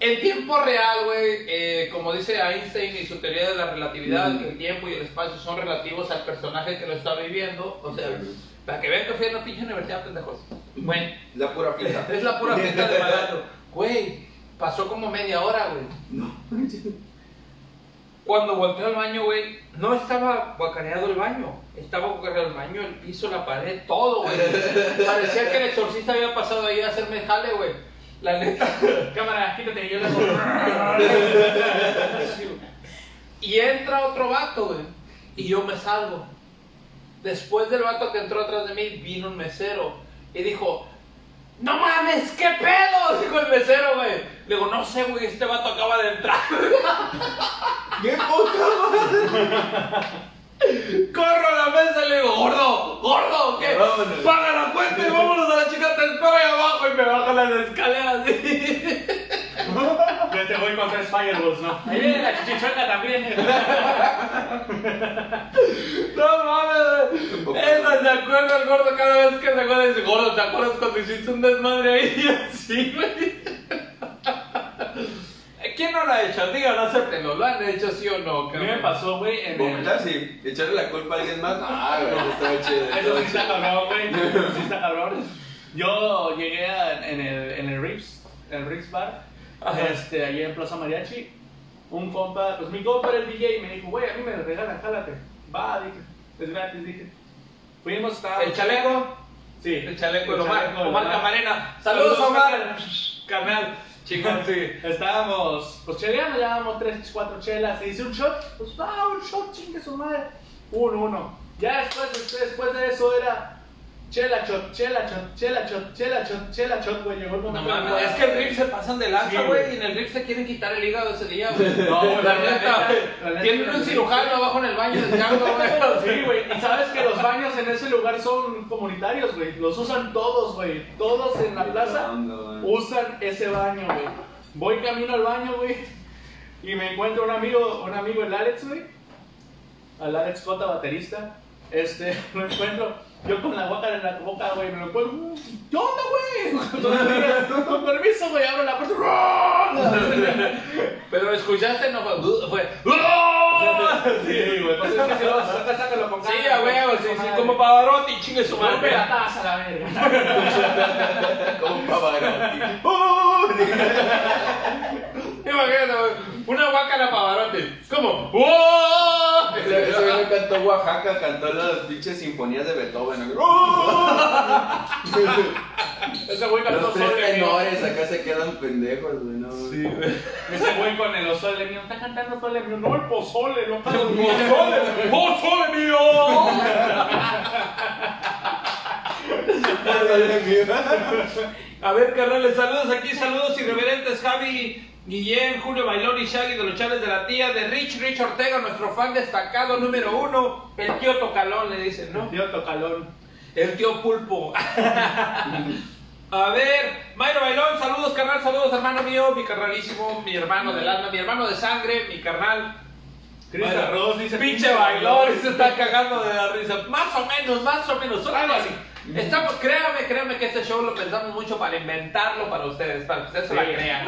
En tiempo real, güey, eh, como dice Einstein y su teoría de la relatividad, que el tiempo y el espacio son relativos al personaje que lo está viviendo. O sea, para que vean que fui a una pinche universidad, pendejos. Bueno, La pura fiesta. es la pura fiesta de malandro. Güey, pasó como media hora, güey. No. Cuando volteé al baño, güey, no estaba guacareado el baño. Estaba guacareado el baño, el piso, la pared, todo, güey. Parecía que el exorcista había pasado ahí a hacerme jale, güey. La neta. Cámara, quítate, yo güey. Y entra otro vato, güey. Y yo me salgo. Después del vato que entró atrás de mí, vino un mesero. Y dijo, ¡No mames, qué pedo! Dijo el mesero, güey. Le digo, no sé, güey, este vato acaba de entrar. ¡Qué poca Corro a la mesa y le digo, gordo, gordo, ¿qué? Vámonos. Paga la cuenta y vámonos a la chica, te espero ahí abajo y me baja las escaleras. Yo te voy con tres fireballs, ¿no? Ahí viene la chichichueca también. No mames, esa se acuerda el gordo cada vez que se acuerda y dice, gordo, ¿te acuerdas cuando hiciste un desmadre ahí? Y así, güey. ¿Quién no lo ha hecho? Díganlo, acéptenlo, ¿lo han hecho sí o no? A mí me pasó, güey, en el... Vomitar, sí. Echarle la culpa a alguien más. Ah, güey, estaba chido. Eso sí está cabrón, güey. Sí está cabrón. Yo llegué a- en el, en el Rips el Rix Bar, Ajá. este, allí en Plaza Mariachi. Un compa, pues mi compa era el DJ y me dijo, güey, a mí me regalan, jálate. Va, dije, es gratis, dije. Fuimos, estaba. El chaleco. Sí, El chaleco el Omar, chaleco Omar Omar. Camarena. Saludos, Saludos, Omar. Canal. Chingón, sí. Estábamos, pues cheleando, llevábamos tres, cuatro chelas. E hice un shot, pues va, un shot, chingue su madre. Uno, uno. Ya después, después de eso era chela shot, chela shot, chela shot, chela shot, chela shot, güey. Llegó el No momento. mames, es que el RIP se pasan de lanza, güey, y en el RIP se quieren quitar el hígado ese día, güey. No, güey, la neta. Tienen un cirujano abajo en el baño descargo, güey. Sí, güey. Y sabes que los baños en ese lugar son comunitarios, güey. Los usan todos, güey. Todos en la plaza usan ese baño, güey. Voy camino al baño, güey. Y me encuentro un amigo, un amigo, el Alex, güey. Al Alex Cota, baterista. Este, lo encuentro. Yo con la boca en la boca, güey, me lo encuentro. ¿Qué onda, güey? Con permiso, güey, abro la puerta. Pero escuchaste, no fue. fue Sí, güey. Pues es que si lo vas a sacar, sácalo con Sí, a huevo, güey. sí, sí, como Pavarotti, chingue su Rompe madre. la taza, la verga. Como Pavarotti. Imagínate, una guacala Pavarotti. ¿Cómo? ¡Oh! Ese ese güey cantó Oaxaca, cantó las pinches sinfonías de Beethoven. Ese güey cantó Los tres mío. tenores acá se quedan pendejos, güey. No, Sí, güey. Ese güey con el pozole mío. Está cantando sole mío. No, el pozole, no. ¡Pozole! ¡Pozole mío! A ver, carnales, saludos aquí, saludos irreverentes, Javi, Guillén, Julio Bailón y Shaggy de los Chales de la Tía, de Rich, Rich Ortega, nuestro fan destacado número uno, el tío Tocalón, le dicen, ¿no? Tío Tocalón. El tío Pulpo. A ver, Mayro Bailón, saludos, carnal, saludos, hermano mío, mi carnalísimo, mi hermano del alma, mi hermano de sangre, mi carnal. Mayro, Arroz dice, Pinche bailón, se está cagando de la risa. Más o menos, más o menos, algo así. Estamos, créame, créame que este show lo pensamos mucho para inventarlo para ustedes, para que ustedes se la crean.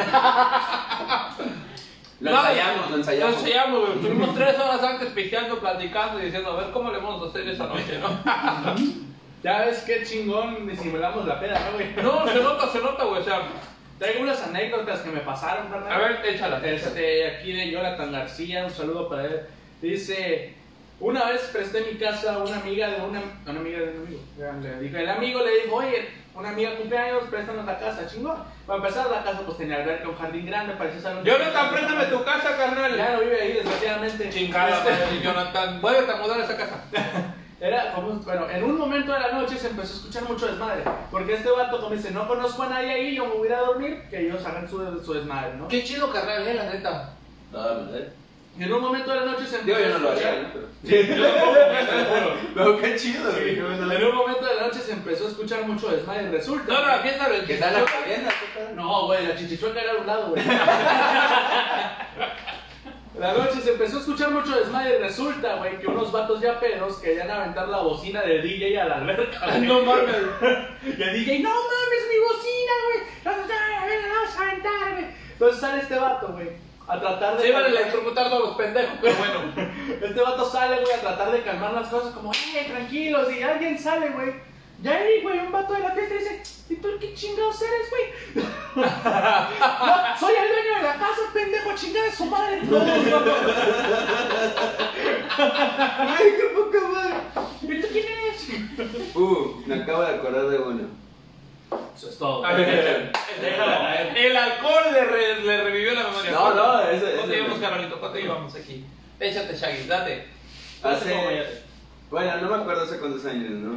Lo No, ensayamos, lo ensayamos. Lo ensayamos, güey. Estuvimos tres horas antes pisteando, platicando y diciendo, a ver cómo le vamos a hacer esa noche, ¿no? Ya ves qué chingón disimulamos la peda, ¿no, güey? No, se nota, se nota, güey. O sea, Traigo unas anécdotas que me pasaron, ¿verdad? a ver, échala. Este, aquí de Jonathan García, un saludo para él. Dice, una vez presté mi casa a una amiga de una, una amiga de un amigo. Le dije, el amigo le dijo, oye, una amiga cumpleaños, préstanos la casa, chingón. Para empezar, la casa pues tenía alberca, un jardín grande, parecía salón. Jonathan, préstame tu casa, carnal. Ya no vive ahí, desgraciadamente. Chingada, Este, Jonathan. Vuelve a mudar a esa casa. Era como, bueno, en un momento de la noche se empezó a escuchar mucho desmadre. Porque este vato como dice, no conozco a nadie ahí, yo me voy a ir a dormir, que ellos hagan su, su desmadre, ¿no? Qué chido, carnal, eh, la neta. No, ¿verdad? Y en un momento de la noche se Digo, empezó yo no a lo haría, ¿no? Pero- Sí, yo tampoco, lo juro. Qué chido, Sí, güey. En un momento de la noche se empezó a escuchar mucho desmadre. Resulta. No, no, la fiesta del ¿Qué tal la corriente? ¿Qué tal? No, güey, la chichichueca era a un lado, güey. La noche se empezó a escuchar mucho desmadre y resulta, güey, que unos vatos ya pedos querían aventar la bocina del DJ a la alberca. güey. No mames. Y el DJ, no mames, mi bocina, güey. Vamos a aventar, güey. Entonces sale este vato, güey, a tratar de. Se iban a electrocutar todos los pendejos, pero bueno. Este vato sale, güey, a tratar de calmar las cosas, como, eh, tranquilos. Y alguien sale, güey. Ya ahí, güey, un vato de la fiesta dice, ¿y tú qué chingados eres, güey? no, soy el dueño de la casa, pendejo, chingada de su madre. Ay, qué poca madre. ¿Y tú quién eres? Uh, me acabo de acordar de uno. Eso es todo. A ver, Déjala, eh. El alcohol le, re- le revivió la memoria. No, no, ese- ¿Cuánto ese- llevamos, Carolito? ¿Cuánto llevamos aquí? Échate, Shaggy, date. Hace. Bueno, no me acuerdo hace cuántos años, ¿no?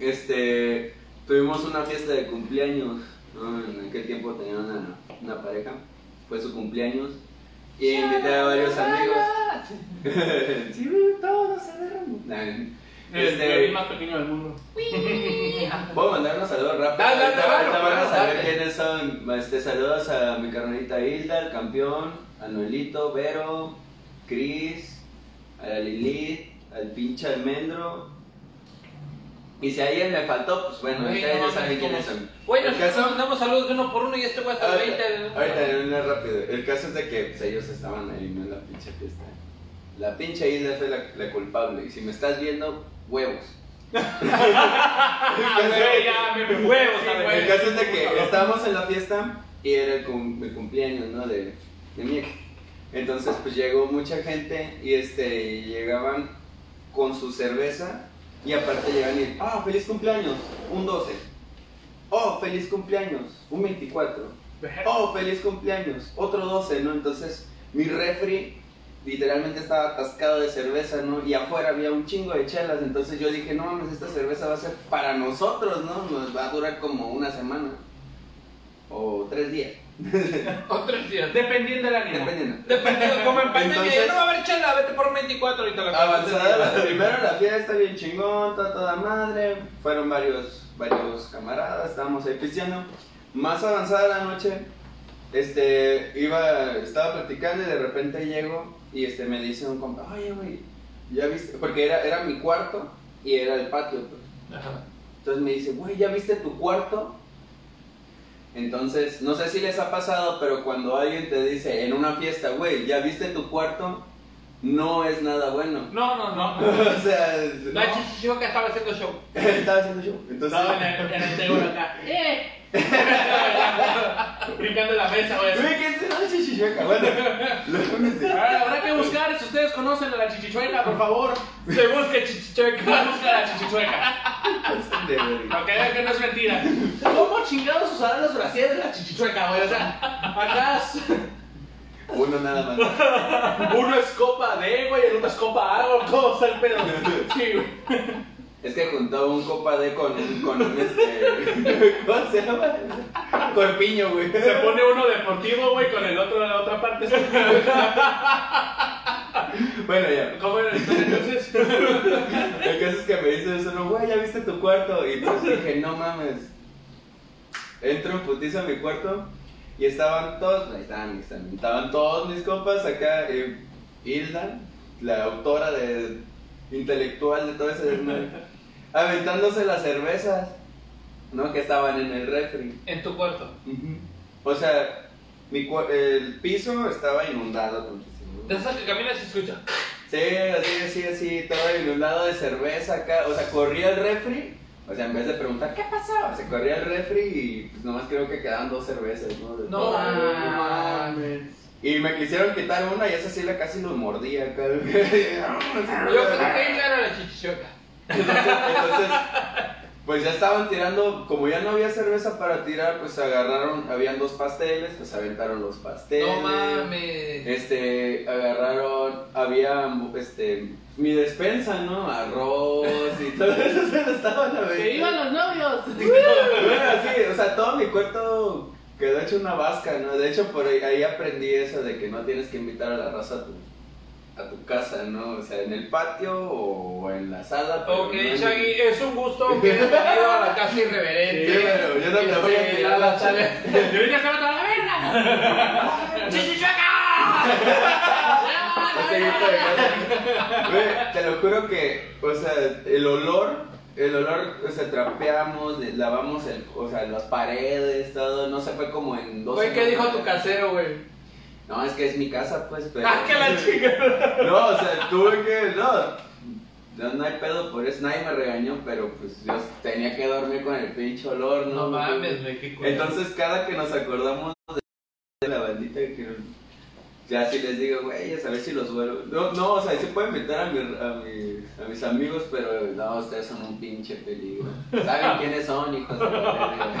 Este. Tuvimos una fiesta de cumpleaños, ¿no? En aquel tiempo tenía una, una pareja. Fue su cumpleaños. Y invité a varios amigos. sí, todos se derramó. El Este, más pequeño del mundo. Puedo mandar unos saludos rápidos. Dale, dale, Ahorita- dale, van a saber quiénes son. Este, saludos a mi carnalita Hilda, al campeón, a Noelito, Vero, Chris, a la Lilith, al pinche almendro. Y si a alguien me faltó, pues bueno, ustedes no ya saben quiénes son. Güey, El caso- mandamos saludos de uno por uno y este güey hasta el 20. Ahorita, rápido. El caso es de que pues, ellos estaban ahí, no en la pinche fiesta. La pinche Hilda fue la, la culpable. Y si me estás viendo, huevos. El caso es de que estábamos en la fiesta y era el, cum- el cumpleaños, ¿no? De, de mi ex. Entonces, pues llegó mucha gente y este, y llegaban con su cerveza y aparte llegan y, ah, feliz cumpleaños, un 12. Oh, feliz cumpleaños, un 24. Oh, feliz cumpleaños, otro 12, ¿no? Entonces, mi refri literalmente estaba atascado de cerveza, ¿no? Y afuera había un chingo de chelas, entonces yo dije, no mames, esta cerveza va a ser para nosotros, ¿no? Nos va a durar como una semana o tres días, Otros días. Dependiendo del ánimo. dependiendo. Dependiendo, como en pandemia, Entonces- no va a haber chela, vete por 24 ahorita la Avanzada, la- primero la fiesta bien chingón, toda, toda madre, fueron varios, varios camaradas, estábamos ahí pisteando. Más avanzada la noche, este, iba, estaba platicando y de repente llego y este, me dice un compa, oye, güey, ya viste, porque era, era mi cuarto y era el patio, pues. Ajá. Entonces me dice, güey, ¿ya viste tu cuarto? Entonces, no sé si les ha pasado, pero cuando alguien te dice en una fiesta, güey, ¿ya viste tu cuarto? No es nada bueno. No, no, no. o sea, La no. chichichoca estaba haciendo show. estaba haciendo show. Entonces, Estaba en el, en el seguro acá. ¡Eh! Brincando en la mesa, güey. güey, ¿qué es una chichichueca? Bueno, Ahora, habrá que buscar, si ustedes conocen a la chichichueca, por favor, Se busca chichichoca. busca la chichichueca. Para que vean que no es mentira. ¿Cómo chingados usarán los brasieres de la chichichueca, güey? O sea, acá Uno nada más. uno es copa D, güey, el otro es copa A. ¿Cómo está el pedo? Sí, güey. Es que juntó un copa D con con un este. ¿Cómo se llama? Corpiño, güey. Se pone uno deportivo, güey, con el otro de la otra parte. Bueno, ya. ¿Cómo era entonces? El caso es que me dice eso, no, güey, ¿ya viste tu cuarto? Y pues dije, no mames. Entro en putiza a mi cuarto y estaban todos, ahí estaban, ahí estaban, estaban todos mis compas acá. eh, Hilda, la autora de intelectual de todo ese desmadre, aventándose las cervezas, ¿no? Que estaban en el refri. En tu cuarto. O sea, mi, cua- el piso estaba inundado. tantísimo. De esas que caminas y escucha. Sí, así, así, así, todo inundado de cerveza acá. O sea, corría el refri. O sea, en vez de preguntar, ¿qué pasó? Se corría el refri y pues nomás creo que quedaban dos cervezas, ¿no? De No mames. Y me quisieron quitar una y esa sí la casi lo mordía acá. Yo creo que era la chichichoca. Entonces, entonces, pues ya estaban tirando, como ya no había cerveza para tirar, pues agarraron, habían dos pasteles, pues aventaron los pasteles. No mames. Este, agarraron, había, este, mi despensa, ¿no? Arroz y todo eso se lo estaban aventando. ¡Que iban los novios! Bueno, sí, o sea, todo mi cuarto quedó hecho una vasca, ¿no? De hecho, por ahí, ahí aprendí eso de que no tienes que invitar a la raza a tu, a tu casa, ¿no? O sea, en el patio o en la sala. Ok, no Shaggy, es un gusto que hayas venido a la casa irreverente. Sí, yo no te voy a Este, tirar la sala. ¡Y ahorita se va a toda la verga! Güey, te lo juro que, o sea, el olor, el olor, o sea, trapeamos, lavamos el, o sea, las paredes, todo, no se fue como en dos Güey, ¿qué dijo tu casero, güey? No, es que es mi casa, pues, pero... Ah, que la chica. No, o sea, tuve que, no, no, no hay pedo por eso, nadie me regañó, pero pues yo tenía que dormir con el pinche olor, ¿no? No mames, güey, qué. Entonces, cada que nos acordamos de la bandita que ya si les digo, güey, a ver si los vuelvo. No, no, o sea, se pueden meter a, mi, a, mi- a mis amigos, pero no, ustedes son un pinche peligro. ¿Saben quiénes son, hijos de la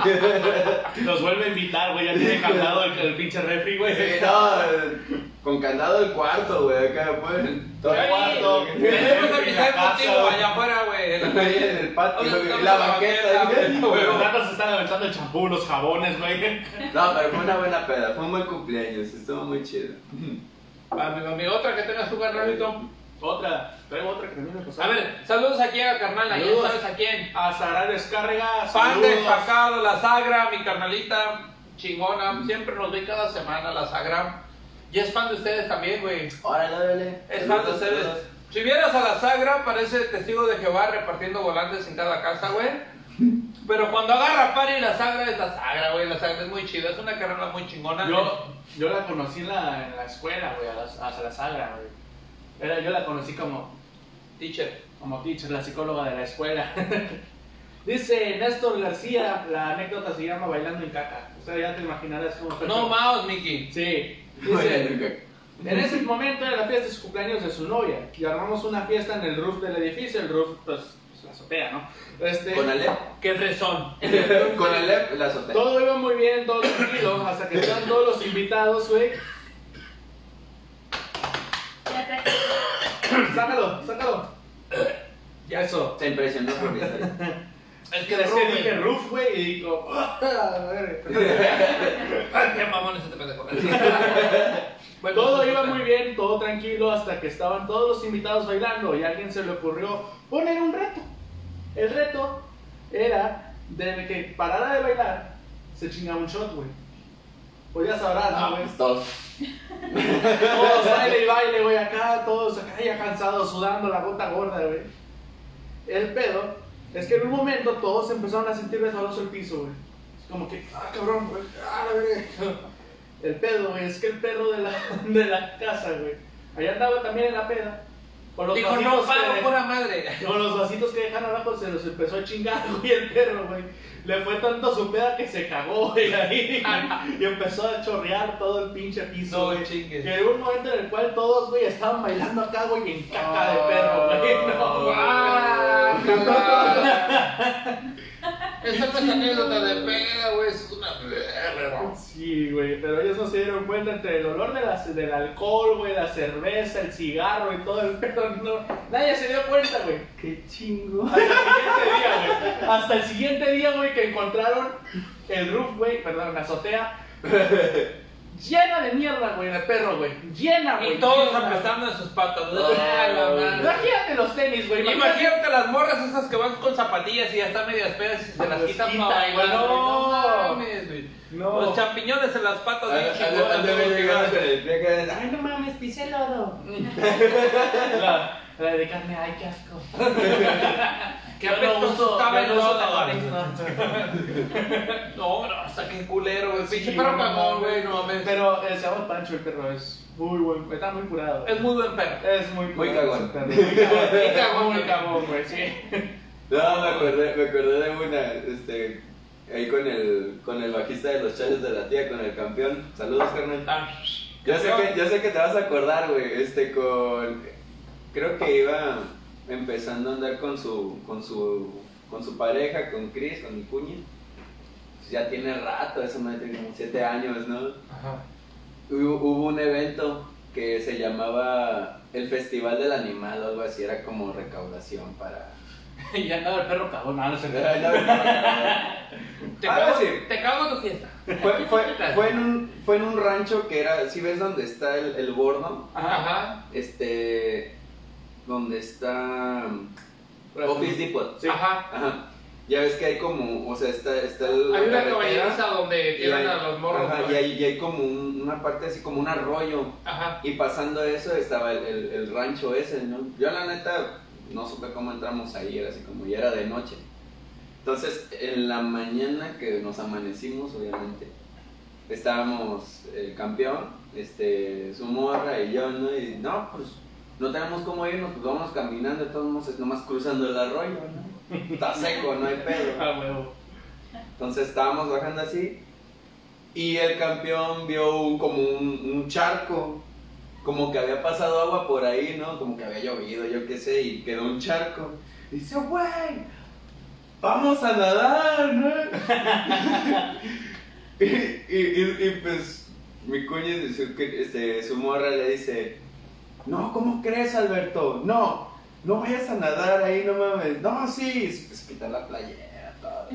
verga? Los vuelve a invitar, güey. Ya tiene candado el, el pinche refri, güey. Sí, no, con candado el cuarto, güey, acá pueden. Todo el cuarto. Tenemos que casa, contigo allá afuera, güey. en la Ahí calle. en el patio, en la banqueta. güey. Los gatos se están aventando el champú, los jabones, güey. No, pero fue una buena peda, fue un buen cumpleaños, estuvo muy chido. Amigo, otra que tengas tu carnalito. Otra, traigo otra que también me pasó. A ver, saludos aquí a carnal, Saludos. sabes a quién. A Sara Descarga, Fan saludos. de Pacado, la Sagra, mi carnalita chingona. Siempre nos ve cada semana la Sagra. Y es fan de ustedes también, güey. Órale, órale. Es fan de ustedes. Si vieras a la Sagra, parece testigo de Jehová repartiendo volantes en cada casa, güey. Pero cuando agarra pari la Sagra es la Sagra, güey. La Sagra es muy chida, es una carnala muy chingona. Yo, yo la conocí en la, en la escuela, güey, a la, a la Sagra, güey. Era, yo la conocí como, Teacher. como teacher, la psicóloga de la escuela. Dice Néstor García, la anécdota se llama Bailando en caca. O sea, ya te imaginarás cómo fue. No maos, Mickey. Sí. Dice, en ese momento era la fiesta de su cumpleaños de su novia. Y armamos una fiesta en el roof del edificio. El roof, pues, pues, la azotea, ¿no? Este, Con Alep. Qué fresón. Con Alep la azotea. todo iba muy bien, todo tranquilo, hasta que estaban todos los invitados, güey. Sácalo, sácalo. Ya eso. Se impresionó por mi. Es Que güey. dije roof, güey, y digo, "Ah, a ver". Ay, Qué mamón es este pendejo. Bueno, Todo iba muy bien, todo tranquilo, hasta que estaban todos los invitados bailando y a alguien se le ocurrió poner un reto. El reto era de que parara de bailar, se chingaba un shot, güey. Pues ya sabrás, ¿no, güey? Todos. Todos baile y baile, güey, acá, todos acá ya cansados, sudando la gota gorda, güey. El pedo es que en un momento todos empezaron a sentir resbaloso el piso, güey. Es como que, ah, cabrón, güey, ah, la. El pedo, güey, es que el perro de la, de la casa, güey, allá andaba también en la peda. Con los Dijo, no, pago, que- pura madre. con los vasitos que dejan abajo se los empezó a chingar, güey, el perro, güey. Le fue tanto su peda que se cagó, güey, ahí. y empezó a chorrear todo el pinche piso, No güey. chingues. Y en un momento en el cual todos, güey, estaban bailando acá, güey, en caca de perro, güey. No, Guácala. Esa no es anécdota de peda, güey, es una verga. Sí, güey, pero ellos no se dieron cuenta entre el olor de la- del alcohol, güey, la cerveza, el cigarro y todo el pedo. No, nadie se dio cuenta, güey. Qué chingo. Hasta el siguiente día, güey. Hasta el siguiente día, güey, que encontraron el roof, güey, perdón, la azotea. Llena de mierda, güey, de perro, güey. Llena, güey. Y todos llena. apestando en sus patas. Ah. Imagínate los tenis, güey. Imagínate las morras esas que van con zapatillas y ya están medias pedas y se las quitan para bailar. no. No mames, güey. No. Los champiñones en las patas que- Ay, no mames, pisé lodo. La, la de carne, ay, qué asco. Qué apestoso uso- estaba el güey. No, no, hasta qué culero, güey. Sí, Pinche perro cagón, güey, no mames. Pero eh, se llama Pancho el perro, es muy buen, está muy curado. Es muy buen perro. Es muy Muy cagón, Muy cagón, muy cagón, güey, sí. No, me acordé, me acordé de una, este, ahí con el, con el bajista de los chales de la tía, con el campeón. Saludos, carnal. Ah, Yo sé que, yo sé que te vas a acordar, güey, este, con, creo que iba empezando a andar con su, con su, con su pareja, con Chris, con mi cuña. Pues ya tiene rato, eso me tiene como siete años, ¿no? Ajá. Hubo, hubo un evento que se llamaba el Festival del Animal o algo así, era como recaudación para... Y ya andaba el perro cagón, no, no sé. Te Ah, cago, sí. te cago tu fiesta. Fue, fue, fue, en un, fue en un rancho que era, si ves dónde está el, el bordo, Ajá. este, donde está Office Depot. Sí. Ajá. Ajá. Ya ves que hay como, o sea, está, está el, Hay una caballeriza donde hay- a los morros. ajá, y, hay, y hay como un- una parte así como un arroyo. Ajá. Y pasando eso estaba el, el- el rancho ese, ¿no? Yo la neta no supe cómo entramos ahí, era así como ya era de noche. Entonces, en la mañana que nos amanecimos, obviamente, estábamos el campeón, este, su morra y yo, ¿no? Y no, pues no tenemos cómo irnos, pues vamos caminando, todos nomás, nomás cruzando el arroyo, ¿no? Está seco, no hay pedo. Ah. Entonces estábamos bajando así y el campeón vio un, como un, un charco, como que había pasado agua por ahí, ¿no? Como que había llovido, yo qué sé, y quedó un charco. Y dice, güey, vamos a nadar, ¿no? y, y- y- y, pues mi cuña, su, este, su morra le dice, no, ¿cómo crees, Alberto? No, no vayas a nadar ahí, no mames. No, sí, se quita la playera, todo.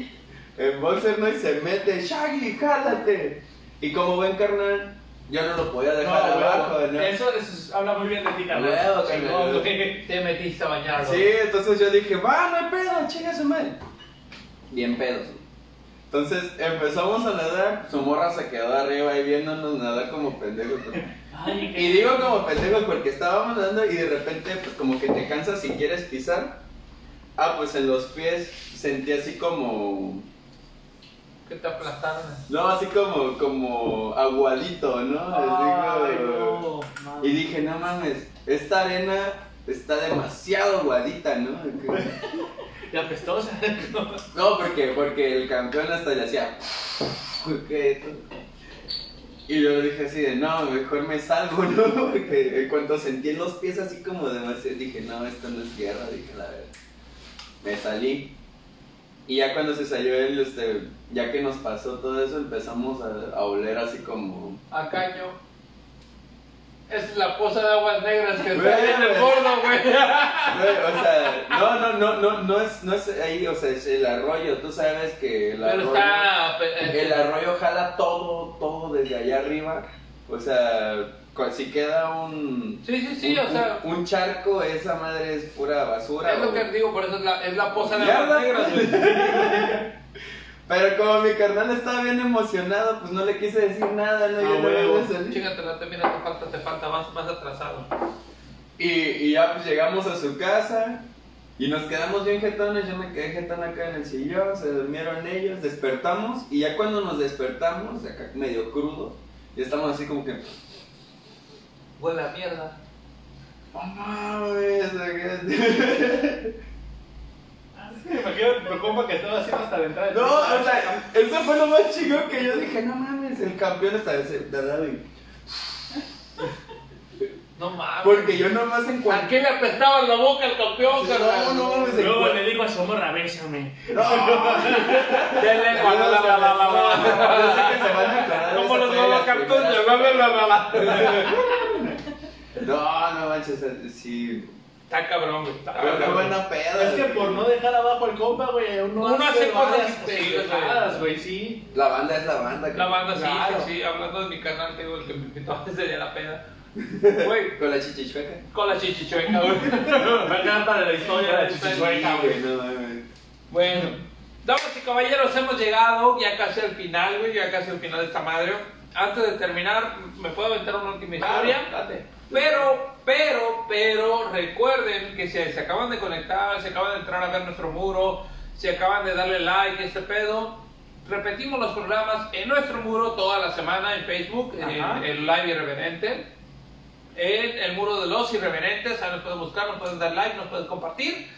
En boxer no y se mete, Shaggy, jálate. Y como ven, carnal, yo no lo podía dejar No, abajo, huevo. ¿no? Eso, eso habla muy bien de ti, carnal. Güey. Te metiste a bañar. Sí, entonces yo dije, va, no hay pedo, chinga su madre. Bien pedos. Entonces empezamos a nadar, su morra se quedó arriba ahí viéndonos nadar como pendejos. Ay, Y digo como pendejos porque estábamos nadando y de repente pues como que te cansas si quieres pisar. Ah, pues en los pies sentí así como... Que te aplastaron. No, así como, como aguadito, ¿no? Así Ay, como- no, mames. Y dije, no mames, esta arena está demasiado aguadita, ¿no? Y apestosa. No, porque, porque el campeón hasta le hacía. Y yo dije así de, no, mejor me salgo, ¿no? Porque en cuanto sentí en los pies así como demasiado, dije, no, esto no es tierra, dije, la verdad. Me salí. Y ya cuando se salió él, este, ya que nos pasó todo eso, empezamos a, a oler así como... A caño. Es la poza de aguas negras que está en el gordo, güey. O sea, no, no, no, no, no es, no es ahí, o sea, es el arroyo, tú sabes que el Pero arroyo... está. eh, El arroyo jala todo, todo desde allá arriba. O sea, si queda un. Sí, sí, sí, un, o sea. Un, un charco, esa madre es pura basura. Es lo o- que digo, por eso es la, es la poza de aguas negras, güey. Pero como mi carnal estaba bien emocionado, pues no le quise decir nada, ¿no? Ah, Yo no huevo. me salí. Chígatela, te mira, te falta, te falta, más, más atrasado. Y, y ya pues llegamos a su casa y nos quedamos bien jetones. Yo me quedé jetón acá en el sillón, se durmieron ellos, despertamos. Y ya cuando nos despertamos, acá medio crudo, y estamos así como que. Huele a mierda. ¡Oh, mames! acá". Me imagino tu compa que estaba haciendo hasta la entrada. No, o sea, eso fue lo más chingón que yo dije, no mames, el campeón está dado y No mames. Porque yo nomás en ¿A cuanto... qué le apestaba la boca al campeón, No, carnal? no mames, en Luego le digo a su morra, bésame. No, De lengua, la, la, la, la, la, la. Yo sé que se van a aclarar Como los de cartones, la, la, la, la, la. No, no manches, sí. Está cabrón, güey. Está cabrón. buena peda. Es que por no dejar abajo al compa, güey, uno, Uno hace cosas pendejadas, güey, sí. La banda es la banda. La banda, sí, Claro. sí, sí. Hablando de mi canal, te digo, el que me invitó ese día a la peda. Güey, Con la chichichueca. con la chichichueca, güey. Me encanta de la historia de la chichichueca, güey. no. Bueno, damas y caballeros, hemos llegado ya casi al final, güey, ya casi al final de esta madre. Antes de terminar, ¿me puedo aventar una última historia? Date. Pero, pero, pero, recuerden que si se acaban de conectar, se acaban de entrar a ver nuestro muro, si acaban de darle like este pedo, repetimos los programas en nuestro muro toda la semana en Facebook, en el Live Irreverente, en el muro de los irreverentes, ahí nos pueden buscar, nos pueden dar like, nos pueden compartir.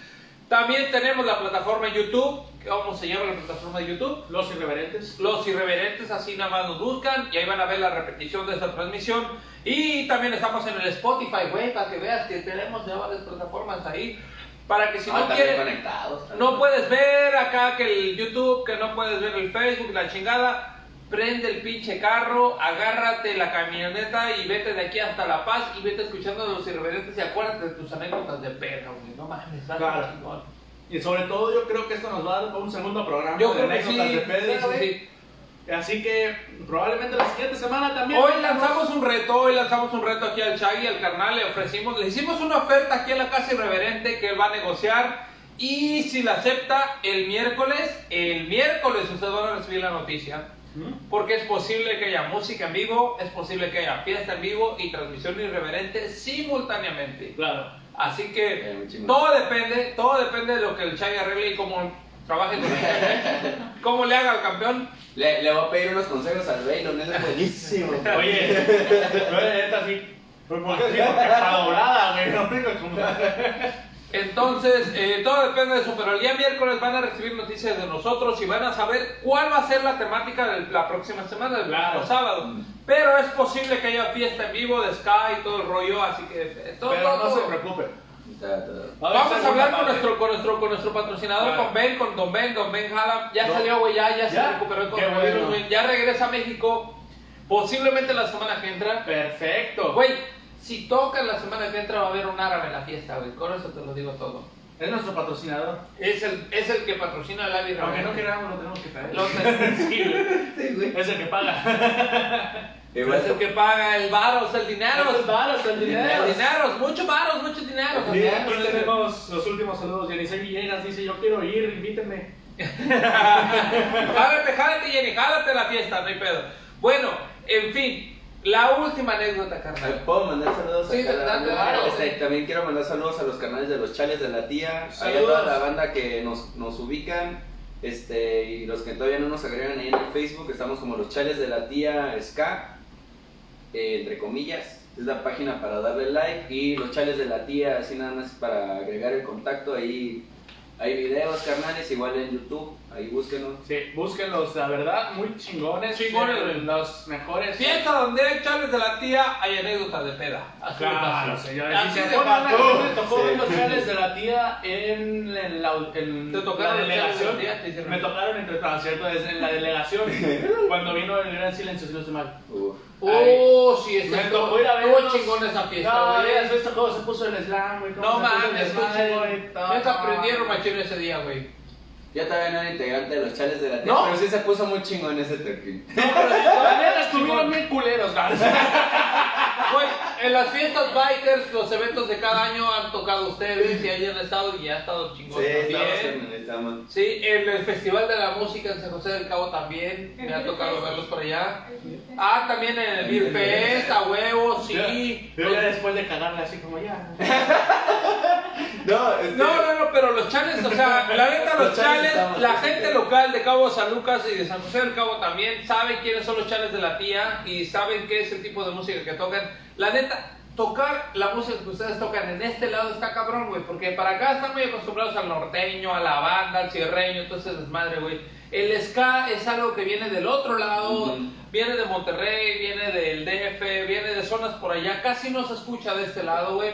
También tenemos la plataforma en YouTube, ¿cómo se llama la plataforma de YouTube? Los irreverentes. Los irreverentes así nada más nos buscan y ahí van a ver la repetición de esta transmisión. Y también estamos en el Spotify, güey, para que veas que tenemos ya varias plataformas ahí. Para que si Ah, no quieres, no puedes ver acá que el YouTube, que no puedes ver el Facebook, la chingada. Prende el pinche carro, agárrate la camioneta y vete de aquí hasta La Paz y vete escuchando a los irreverentes y acuérdate de tus anécdotas de perra, güey. No mames, Claro. chingón. Y sobre todo yo creo que esto nos va a dar un segundo programa Yo de creo que sí, anécdotas de Pedro, sí, sí. Así que probablemente la siguiente semana también. Hoy lanzamos un reto, hoy lanzamos un reto aquí al Shaggy, al carnal, le ofrecimos, le hicimos una oferta aquí en la casa irreverente que él va a negociar y si la acepta el miércoles, el miércoles ustedes van a recibir la noticia. Porque es posible que haya música en vivo, es posible que haya fiesta en vivo y transmisión irreverente simultáneamente. Claro. Así Eh, que chingón. todo depende, todo depende de lo que el Shaggy arregle y cómo trabaje con él. cómo le haga al campeón. Le, le voy a pedir unos consejos al Baylon, él es buenísimo. Oye, no esta sí. Pues porque sí, porque está dorada, güey. No como- Entonces, eh, todo depende de eso, pero el día miércoles van a recibir noticias de nosotros y van a saber cuál va a ser la temática de la próxima semana, del Claro. sábado. Pero es posible que haya fiesta en vivo de Sky y todo el rollo, así que eh, todo, Pero todo, no se todo. preocupe. Ta, ta. Vamos a hablar con nuestro, con nuestro, con nuestro patrocinador, Claro. con Ben, con Don Ben, Don Ben Jala. Ya No. salió, güey, ya, ya, se ¿Ya? recuperó el coronavirus, bueno. Ya regresa a México, posiblemente la semana que entra. Perfecto. Güey, si toca la semana que entra va a haber un árabe en la fiesta, güey. Con eso te lo digo todo. Es nuestro patrocinador. Es el, es el que patrocina el Avi Aunque no queramos, lo tenemos que traer. Lo sé. Sí, güey. Sí, güey. Es el que paga. Igual Es el que paga el varos, el dinero. Esos varos, el dinero. El dinero, muchos varos, muchos dineros. Sí, después tenemos los últimos saludos. Yenisei Villegas dice: Yo quiero ir, invítenme. Jálate, jálate, Jenny, jálate la fiesta, no hay pedo. Bueno, en fin, la última anécdota, ¿Me carnal. puedo mandar saludos Sí, a cada claro. Este, También quiero mandar saludos a los canales de los chales de la tía, a Saludos. toda la banda que nos, nos ubican, este, y los que todavía no nos agregan ahí en el Facebook, estamos como los chales de la tía Ska, eh, entre comillas, es la página para darle like, y los chales de la tía, así nada más para agregar el contacto ahí, Hay videos, carnales, igual en YouTube. Ahí búsquenos. Sí, búsquenlos, la verdad, muy chingones. Chingones, eh. Los mejores. Fiesta donde hay chales de la tía, hay anécdotas de peda. Así Claro, fácil. señores. Así de a mí me tocó ver los chales de la tía en, en la, en ¿Te tocaron la los chales de delegación. la tía? Te hicieron- Me tocaron entre no, cierto, es en la delegación. cuando vino el gran silencio, si no estoy mal. Uf. Oh, sí, ese Me estuvo tocó ir a estuvo verlos. chingón esa fiesta, No, güey. has visto cómo se puso el slam, güey. cómo No se puso el mames, desmadre, güey. güey, no, aprendieron no. machino ese día, güey. Yo todavía no era integrante de los chales de la tía, ¿No? pero sí se puso muy chingón ese toquín. No, pero la neta estuvieron bien culeros, güey. Güey, en las fiestas bikers, los eventos de cada año han tocado ustedes y hayan estado y ha estado chingón Sí, estamos, también. carnal, estamos. Sí, en el Festival de la Música en San José del Cabo también, me ha tocado verlos por allá. Ah, también en el Beer Fest, a huevo, sí. Yo ya después de cagarla así como ya. No, este- No, no, no, pero los chales, o sea, la neta, los Los chales chales, la gente local de Cabo San Lucas y de San José del Cabo también saben quiénes son los chales de la tía y saben qué es el tipo de música que tocan. La neta, tocar la música que ustedes tocan en este lado está cabrón, güey, porque para acá están muy acostumbrados al norteño, a la banda, al cierreño, entonces desmadre, güey. El ska es algo que viene del otro lado, Ujú. viene de Monterrey, viene del DF, viene de zonas por allá, casi no se escucha de este lado, güey.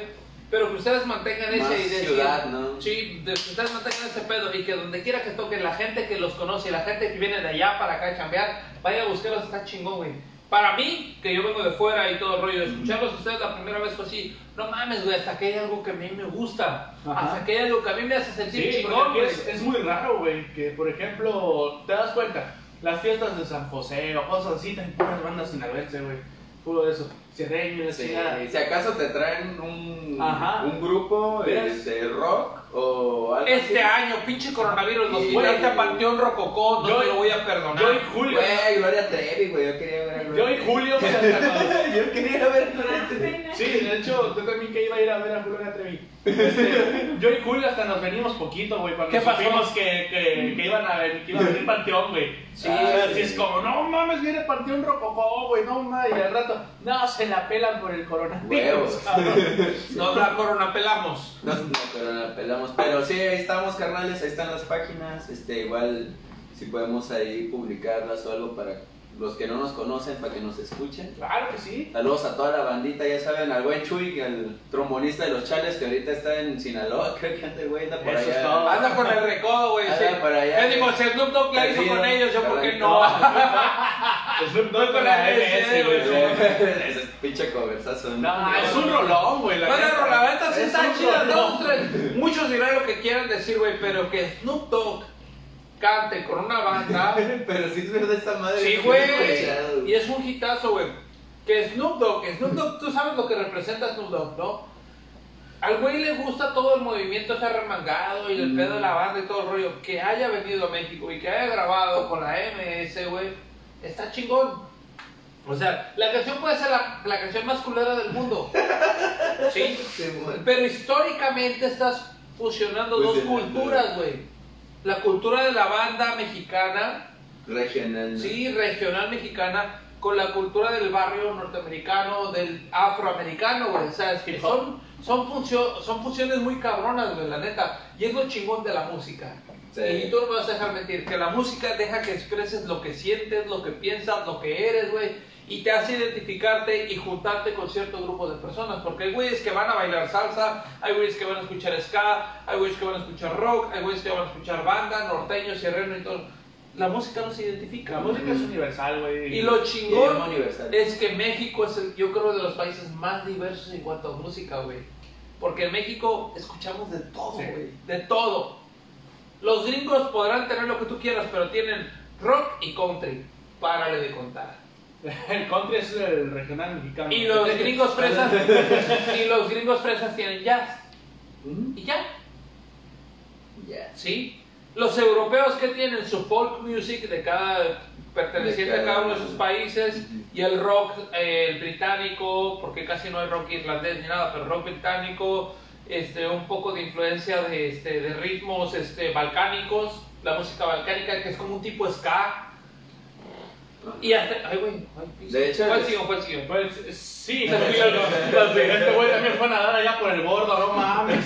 Pero que ustedes mantengan Más ese y decir- ciudad, ¿no? Sí, de que ustedes mantengan ese pedo y que donde quiera que toquen, la gente que los conoce la gente que viene de allá para acá a chambear, vaya a buscarlos, está chingón, güey. Para mí, que yo vengo de fuera y todo el rollo, escucharlos a ustedes la primera vez fue así, no mames, güey, hasta que hay algo que a mí me gusta, Ajá. hasta que hay algo que a mí me hace sentir Sí, chingón, güey. es, es muy raro, güey, que por ejemplo, te das cuenta, las fiestas de San José o cosas así, hay puras bandas sinaloenses, güey. Puro de eso. Cierreño, la Sí, si acaso te traen un, Ajá. un grupo de rock o algo Este así. año, pinche coronavirus, nos güey. a Panteón Rococó, no Yo- te lo voy a perdonar. Yo y Julio, Güey, Gloria Trevi, güey, yo quería ver a Gloria yo y Julio, cuando- yo quería ver a Gloria Trevi. Sí, de hecho, yo también que iba a ir a ver a Julio Trevi. Este, yo y Julio hasta nos venimos poquito, güey, cuando ¿Qué pasó? supimos que, que, que iban a ver, que iba a venir Panteón, güey. Sí, Ah, sí. es como, no mames, viene Panteón Rococó, güey, no mames, y al rato, no, se la pelan por el coronavirus. Nos la corona pelamos. No, no, pero la pelamos. Pero sí, ahí estamos, carnales, ahí están las páginas. Este, igual, si podemos ahí publicarlas o algo para los que no nos conocen, para que nos escuchen. Claro que sí. Saludos a toda la bandita, ya saben, al buen Chuy, al trombonista de los chales que ahorita está en Sinaloa, creo que anda el güey anda por Eso allá. es todo. Anda con el recodo, güey. Anda sí. por allá. Yo digo, si Snoop Dogg la hizo con ellos, yo por qué no. Snoop Dogg con la MS, güey. Ese es pinche conversazo. No, es un rolón, güey. la Bueno, neta. la neta sí Es está chida. Muchos dirán lo que quieran decir, güey, pero que Snoop Dogg cante con una banda. Pero sí es verdad esta madre. Sí, güey. Y es un hitazo, güey. Que Snoop Dogg, que Snoop Dogg, tú sabes lo que representa Snoop Dogg, ¿no? Al güey le gusta todo el movimiento ese remangado y el Mm. pedo de la banda y todo el rollo. Que haya venido a México y que haya grabado con la MS, güey, está chingón. O sea, la canción puede ser la, la canción más culera del mundo. Sí. Sí, güey. Pero históricamente estás fusionando dos Fusionando. culturas, güey. La cultura de la banda mexicana Regional. sí, regional mexicana con la cultura del barrio norteamericano, del afroamericano, güey. O sea, es que son, son, funcio- son funciones muy cabronas, güey, la neta. Y es lo chingón de la música. Sí. Y tú no me vas a dejar mentir, que la música deja que expreses lo que sientes, lo que piensas, lo que eres, güey. Y te hace identificarte y juntarte con cierto grupo de personas. Porque hay güeyes que van a bailar salsa, hay güeyes que van a escuchar ska, hay güeyes que van a escuchar rock, hay güeyes que van a escuchar banda, norteño, sierreno y todo. La música no se identifica. La música es universal, güey. Y lo chingón es que México es, el, yo creo, de los países más diversos en cuanto a música, güey. Porque en México escuchamos de todo, Sí. güey. De todo. Los gringos podrán tener lo que tú quieras, pero tienen rock y country. Párale de contar. El country es el regional mexicano. Y los gringos fresas, y los gringos fresas tienen jazz. Ujú. Y ya, Ya. ¿sí? Los europeos que tienen su folk music de cada perteneciente De a cada cada uno de sus países y el rock eh, el británico, porque casi no hay rock irlandés ni nada, pero rock británico, este, un poco de influencia de, este, de ritmos este, balcánicos, la música balcánica que es como un tipo ska. Y hasta, ay güey, ay. De hecho, ¿cuál es- sigo? ¿Cuál sigo? Pues sí, Se de este güey también fue a nadar allá por el bordo, no mames.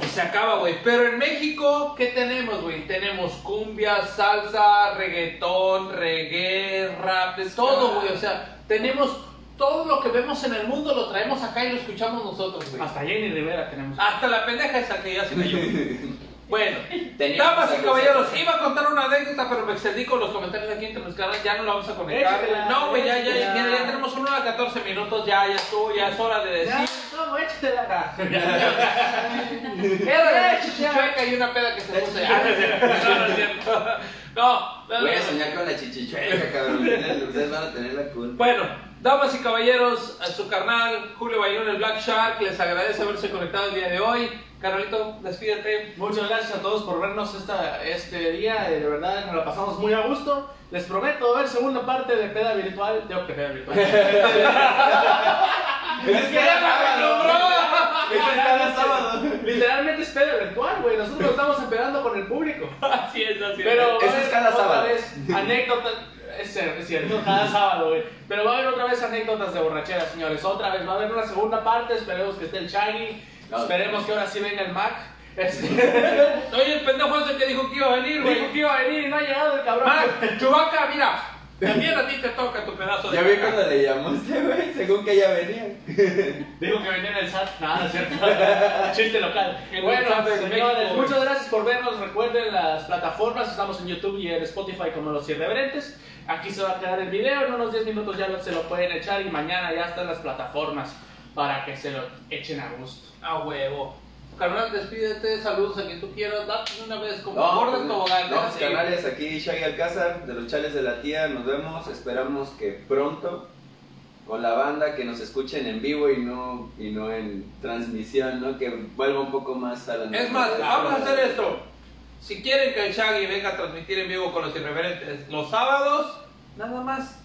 y se acaba, güey. Pero en México, ¿qué tenemos, güey? Tenemos cumbia, salsa, reggaetón, reggae, rap, de todo, güey. O sea, tenemos todo lo que vemos en el mundo lo traemos acá y lo escuchamos nosotros, güey. Hasta Jenny Rivera tenemos. Hasta la pendeja esa que ya se cayó. Bueno, damas y caballeros, iba a contar una anécdota, pero me excedí con los comentarios aquí entre los canales, ya no la vamos a conectar. Échatela, no, güey, ya, ya, mira, ya tenemos una hora 14 minutos, ya, ya estuvo, ya es hora de Ya, decir. no, échatela. Era la chichichueca y una peda que se puso ya. No, no. No, Voy a soñar con la chichichueca, cabrón. Ustedes van a tener la culpa. Bueno, damas y caballeros, a su carnal Julio Bayón, el Black Shark, les agradece haberse conectado el día de hoy. Carnalito, despídete. Muchas gracias a todos por vernos esta, este día. eh, De verdad, nos la pasamos muy a gusto. Les prometo ver segunda parte de Peda Virtual. Tengo que Peda Virtual. Es que ¡Ya cada sábado. Literalmente es Peda Virtual, güey. Nosotros estamos empezando con el público. Así es, así es. Pero Eso es cada sábado. vez anécdotas. Es cierto, es cierto, cada sábado, güey. Pero va a haber otra vez anécdotas de borrachera, señores. Otra vez, va a haber una segunda parte. Esperemos que esté el Shaggy. No. Esperemos que ahora sí venga el Mac. Oye, el pendejo ese que dijo que iba a venir, güey. dijo que iba a venir y no ha llegado el cabrón. Mac, Chubaca, mira. También a ti te toca tu pedazo de Ya vi cuando le llamaste, güey, según que ya venía. Dijo que venía en el SAT. Nada, es cierto. Chiste local. Bueno, señores, muchas gracias por vernos. Recuerden las plataformas. Estamos en YouTube y en Spotify como Los Irreverentes. Aquí se va a quedar el video. En unos 10 minutos ya se lo pueden echar y mañana ya están las plataformas para que se lo echen a gusto. A huevo. Carnal, despídete, saludos a quien tú quieras, date una vez como No, gorda pues, en tobogán. no, déjate ir. canales, aquí Shaggy Alcázar, de los chales de la tía, nos vemos, esperamos que pronto con la banda que nos escuchen en vivo y no, y no en transmisión, ¿no? Que vuelva un poco más a la Es más, vamos a hacer esto. Si quieren que el Shaggy venga a transmitir en vivo con los irreverentes los sábados, nada más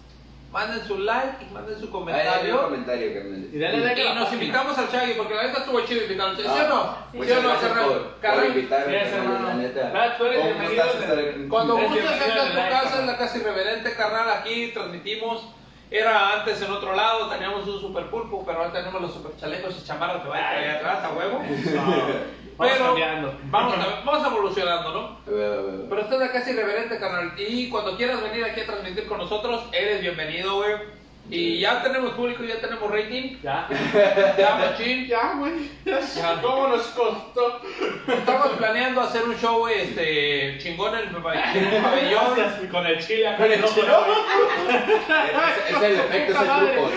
manden su like y manden su Ahí hay un comentario. comentario que me Y dale like a Y la nos invitamos al Shaggy porque la neta estuvo chido invitarnos. ¿Sí Ah, o no? sí. ¿Sí o no, Gracias. Ah, Cuando gustes en en tu casa, en la casa irreverente, carnal, aquí transmitimos. Era antes en otro lado, teníamos un super pulpo, pero ahora tenemos los super chalecos y chamarras que van ahí atrás, a huevo. Vamos Pero cambiando. Vamos, a- vamos evolucionando, ¿no? Pero estás acá es irreverente, carnal. Y cuando quieras venir aquí a transmitir con nosotros, eres bienvenido, güey. Y ya tenemos público, ya tenemos rating. Ya. Ya, machín. Ya, güey. Ya. ¿Cómo nos costó? Estamos planeando hacer un show este, chingón en el pabellón. Con el chile acá. Con el no, chile. Es, es el efecto, es el grupo.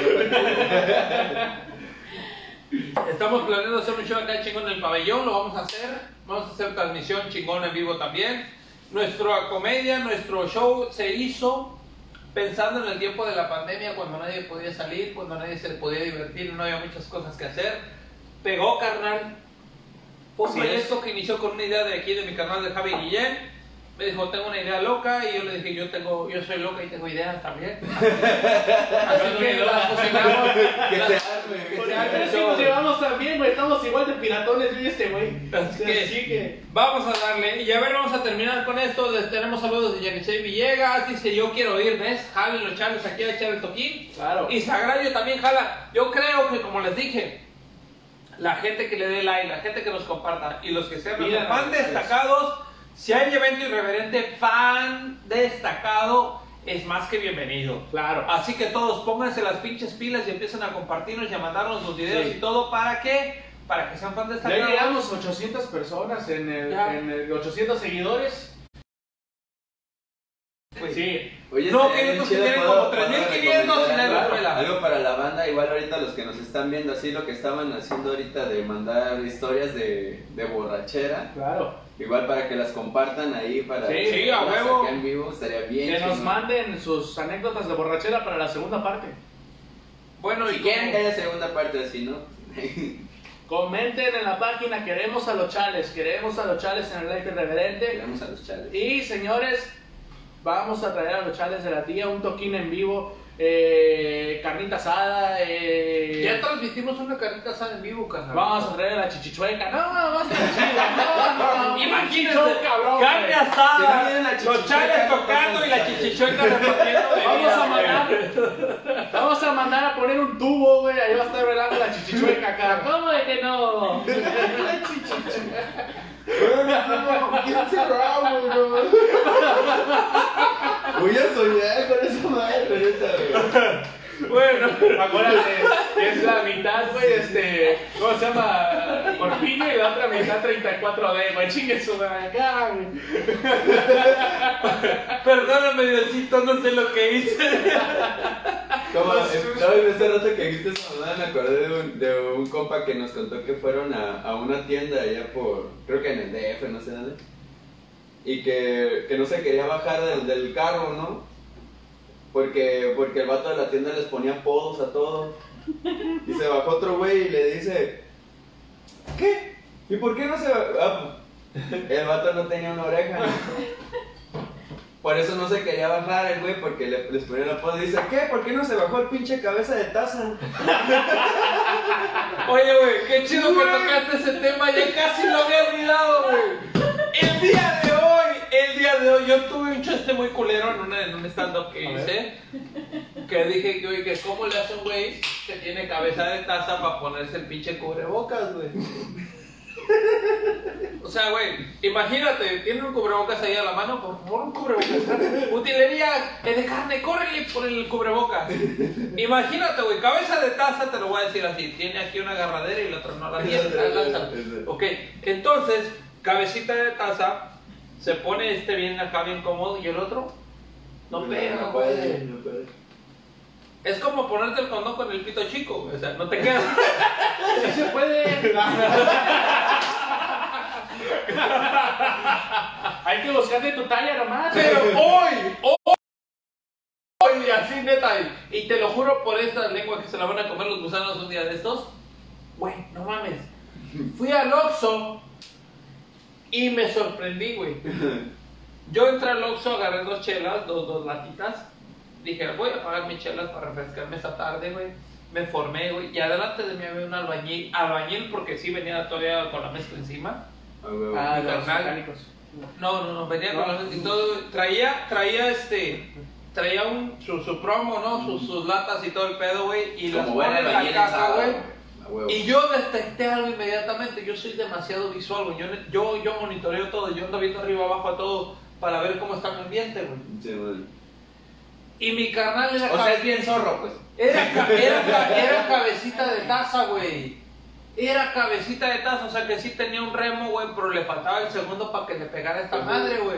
Estamos planeando hacer un show acá chingón en el pabellón, lo vamos a hacer. Vamos a hacer transmisión chingón en vivo también. Nuestra comedia, nuestro show se hizo pensando en el tiempo de la pandemia, cuando nadie podía salir, cuando nadie se podía divertir, no había muchas cosas que hacer. Pegó, carnal. Fue un proyecto que inició con una idea de aquí de mi canal de Javi Guillén. Me dijo, tengo una idea loca, y yo le dije, yo tengo, yo soy loca y tengo ideas también. Así que las cocinamos. Que se arme, que se arme. nos llevamos también, güey. Estamos igual de piratones, yo y este güey. Así que- Así que. Vamos a darle, y a ver, vamos a terminar con esto. Les- Tenemos saludos de Yanisei Villegas, dice yo quiero ir, ¿ves? Jalen los chavos aquí a echar el toquín. Claro. Y Sagrario también jala. Yo creo que, como les dije, la gente que le dé like, la gente que nos comparta y los que sean los pues. destacados, si hay evento irreverente, fan destacado es más que bienvenido. Claro. Así que todos pónganse las pinches pilas y empiecen a compartirnos y a mandarnos los videos Sí. y todo. ¿Para qué? Para que sean fan Ya destacados. llegamos 800 personas en el, Ya. en el 800 seguidores. Pues Sí. Oye, No, que que chido tienen como poder 3,500 recomendar en la algo- escuela. Algo para la banda, igual ahorita los que nos están viendo, así lo que estaban haciendo ahorita de mandar historias de, de borrachera, Claro. igual para que las compartan ahí para Sí, sí, a huevo. en vivo, estaría bien. Que nos manden sus anécdotas de borrachera para la segunda parte. Bueno, Si y quieren que haya segunda parte así, ¿no? Comenten en la página, queremos a los chales, queremos a los chales en el live irreverente. Queremos a los chales. Y señores, vamos a traer a los chales de la tía un toquín en vivo, eh, carnita asada, eh, ya transmitimos una carnita asada en vivo, carnal. vamos a traer a la chichichueca. No, vamos a chido. No, no, no. Imagínate cabrón, carne asada, Si la los chichichueca, chales no tocando y la chichichueca repartiendo Vamos a mandar, vamos a mandar a poner un tubo, güey. Ahí va a estar velando la chichichueca acá. ¿Cómo de que no? ¿Quién se bravo, bro? Voy a soñar con esa güey. Bueno, acuérdate, es la mitad, güey, este, ¿cómo se llama? Corpiño y la otra mitad 34D, güey, chingue su madre, acá, güey. Perdóname, Diosito, no sé lo que hice. Como, eh, ¿sabes? Ese rato que viste esa mamada me acordé de un, de un compa que nos contó que fueron a, a una tienda allá por, creo que en el DF, no sé dónde. Y que, que no se quería bajar del, del carro, ¿no? Porque, porque el vato de la tienda les ponía podos a todo. Y se bajó otro güey y le dice, ¿qué? ¿Y por qué no se? Ah, pues, el vato no tenía una oreja. Por eso no se quería bajar el güey, porque le, les ponía la poda y dice, ¿qué? ¿Por qué no se bajó el pinche cabeza de taza? Oye, güey, qué chido que tocaste ese tema, ya casi lo había olvidado, güey. El día de hoy, el día de hoy, yo tuve un chiste muy culero en, una, en un stand-up que A hice. Que dije, güey, que cómo le hace un güey que tiene cabeza de taza para ponerse el pinche cubrebocas, güey. O sea, güey, imagínate, tiene un cubrebocas ahí a la mano, por favor, un cubrebocas. Utilería eh, de carne, córrele por el cubrebocas. Imagínate, güey, cabeza de taza, te lo voy a decir así. Tiene aquí una agarradera y la otra no la lanza. Ok, entonces, cabecita de taza, se pone este bien acá, bien cómodo, y el otro, no pega, no puede, no puede. Es como ponerte el condón con el pito chico, o sea, no te queda. Sí se puede. Hay que buscar de tu talla nomás. Pero hoy, hoy, hoy, así neta, y- y te lo juro por esta lengua que se la van a comer los gusanos un día de estos, güey, no mames. Fui al Oxxo y me sorprendí, güey. Yo entré al Oxxo, agarré dos chelas, dos, dos latitas. Dije, voy a pagar mis chelas para refrescarme esta tarde, güey. Me formé, güey. Y adelante de mí había un albañil. Albañil porque sí venía todavía con la mezcla encima. Ah. Ah, Mi los carnal. No, no, no, venía No. con la y todo, traía, traía este, traía un, su, su promo, ¿no? Sus, sus latas y todo el pedo, güey, y las pone en la caja, güey. Huevo. Y yo detecté algo inmediatamente, yo soy demasiado visual, güey, yo, yo, yo monitoreo todo, yo ando viendo arriba abajo a todo para ver cómo está mi ambiente, güey. Sí, güey. Y mi carnal era, O sea, es bien zorro, pues. era, era, era cabecita de taza, güey. Era cabecita de taza, o sea que sí tenía un remo, güey, pero le faltaba el segundo para que le pegara esta madre, güey.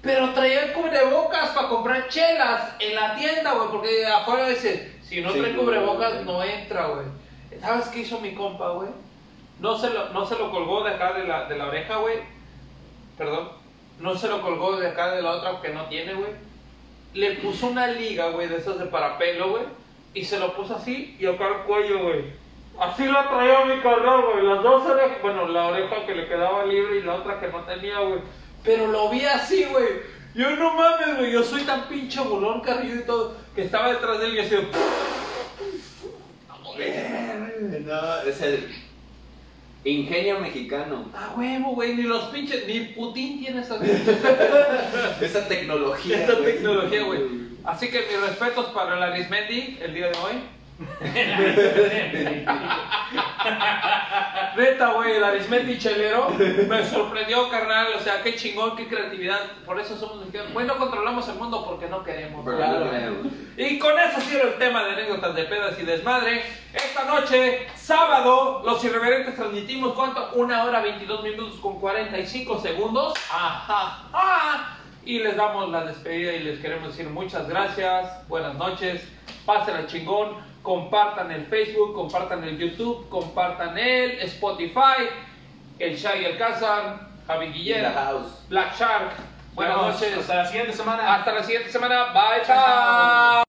Pero traía el cubrebocas para comprar chelas en la tienda, güey, porque afuera dice, si no Sí, trae cubrebocas no entra, güey. ¿Sabes qué hizo mi compa, güey? No se lo, no se lo colgó de acá de la, de la oreja, güey. Perdón. No se lo colgó de acá de la otra que no tiene, güey. Le puso una liga, güey, de esas de parapelo, güey. Y se lo puso así y acá el cuello, güey. Así la traía mi carnal, güey. Las dos orejas, bueno, la oreja que le quedaba libre y la otra que no tenía, güey. Pero lo vi así, güey. Yo no mames, güey. Yo soy tan pinche bolón, carrillo y todo. Que estaba detrás de él y así. No, es el ingenio mexicano. Ah, huevo, güey. Ni los pinches. Ni Putin tiene esa, Esa tecnología. güey. tecnología, güey. Así que mis respetos para el Arismendi el día de hoy. Neta, güey, el Arismendi chelero me sorprendió, carnal. O sea, qué chingón, qué creatividad. Por eso somos mexicanos. Güey, no controlamos el mundo porque no queremos. Claro. Y con eso cierro el tema de anécdotas de pedas y desmadre. Esta noche, sábado, los irreverentes transmitimos cuánto? Una hora 22 minutos con 45 segundos. Ajá. ajá. Y les damos la despedida y les queremos decir muchas gracias, buenas noches, pásenla chingón, compartan el Facebook, compartan el YouTube, compartan el Spotify, el Shaggy Alcázar, Javi Guillera. Black Shark. Buenas Vamos, noches. Hasta la siguiente semana. Hasta la siguiente semana. Bye, chao.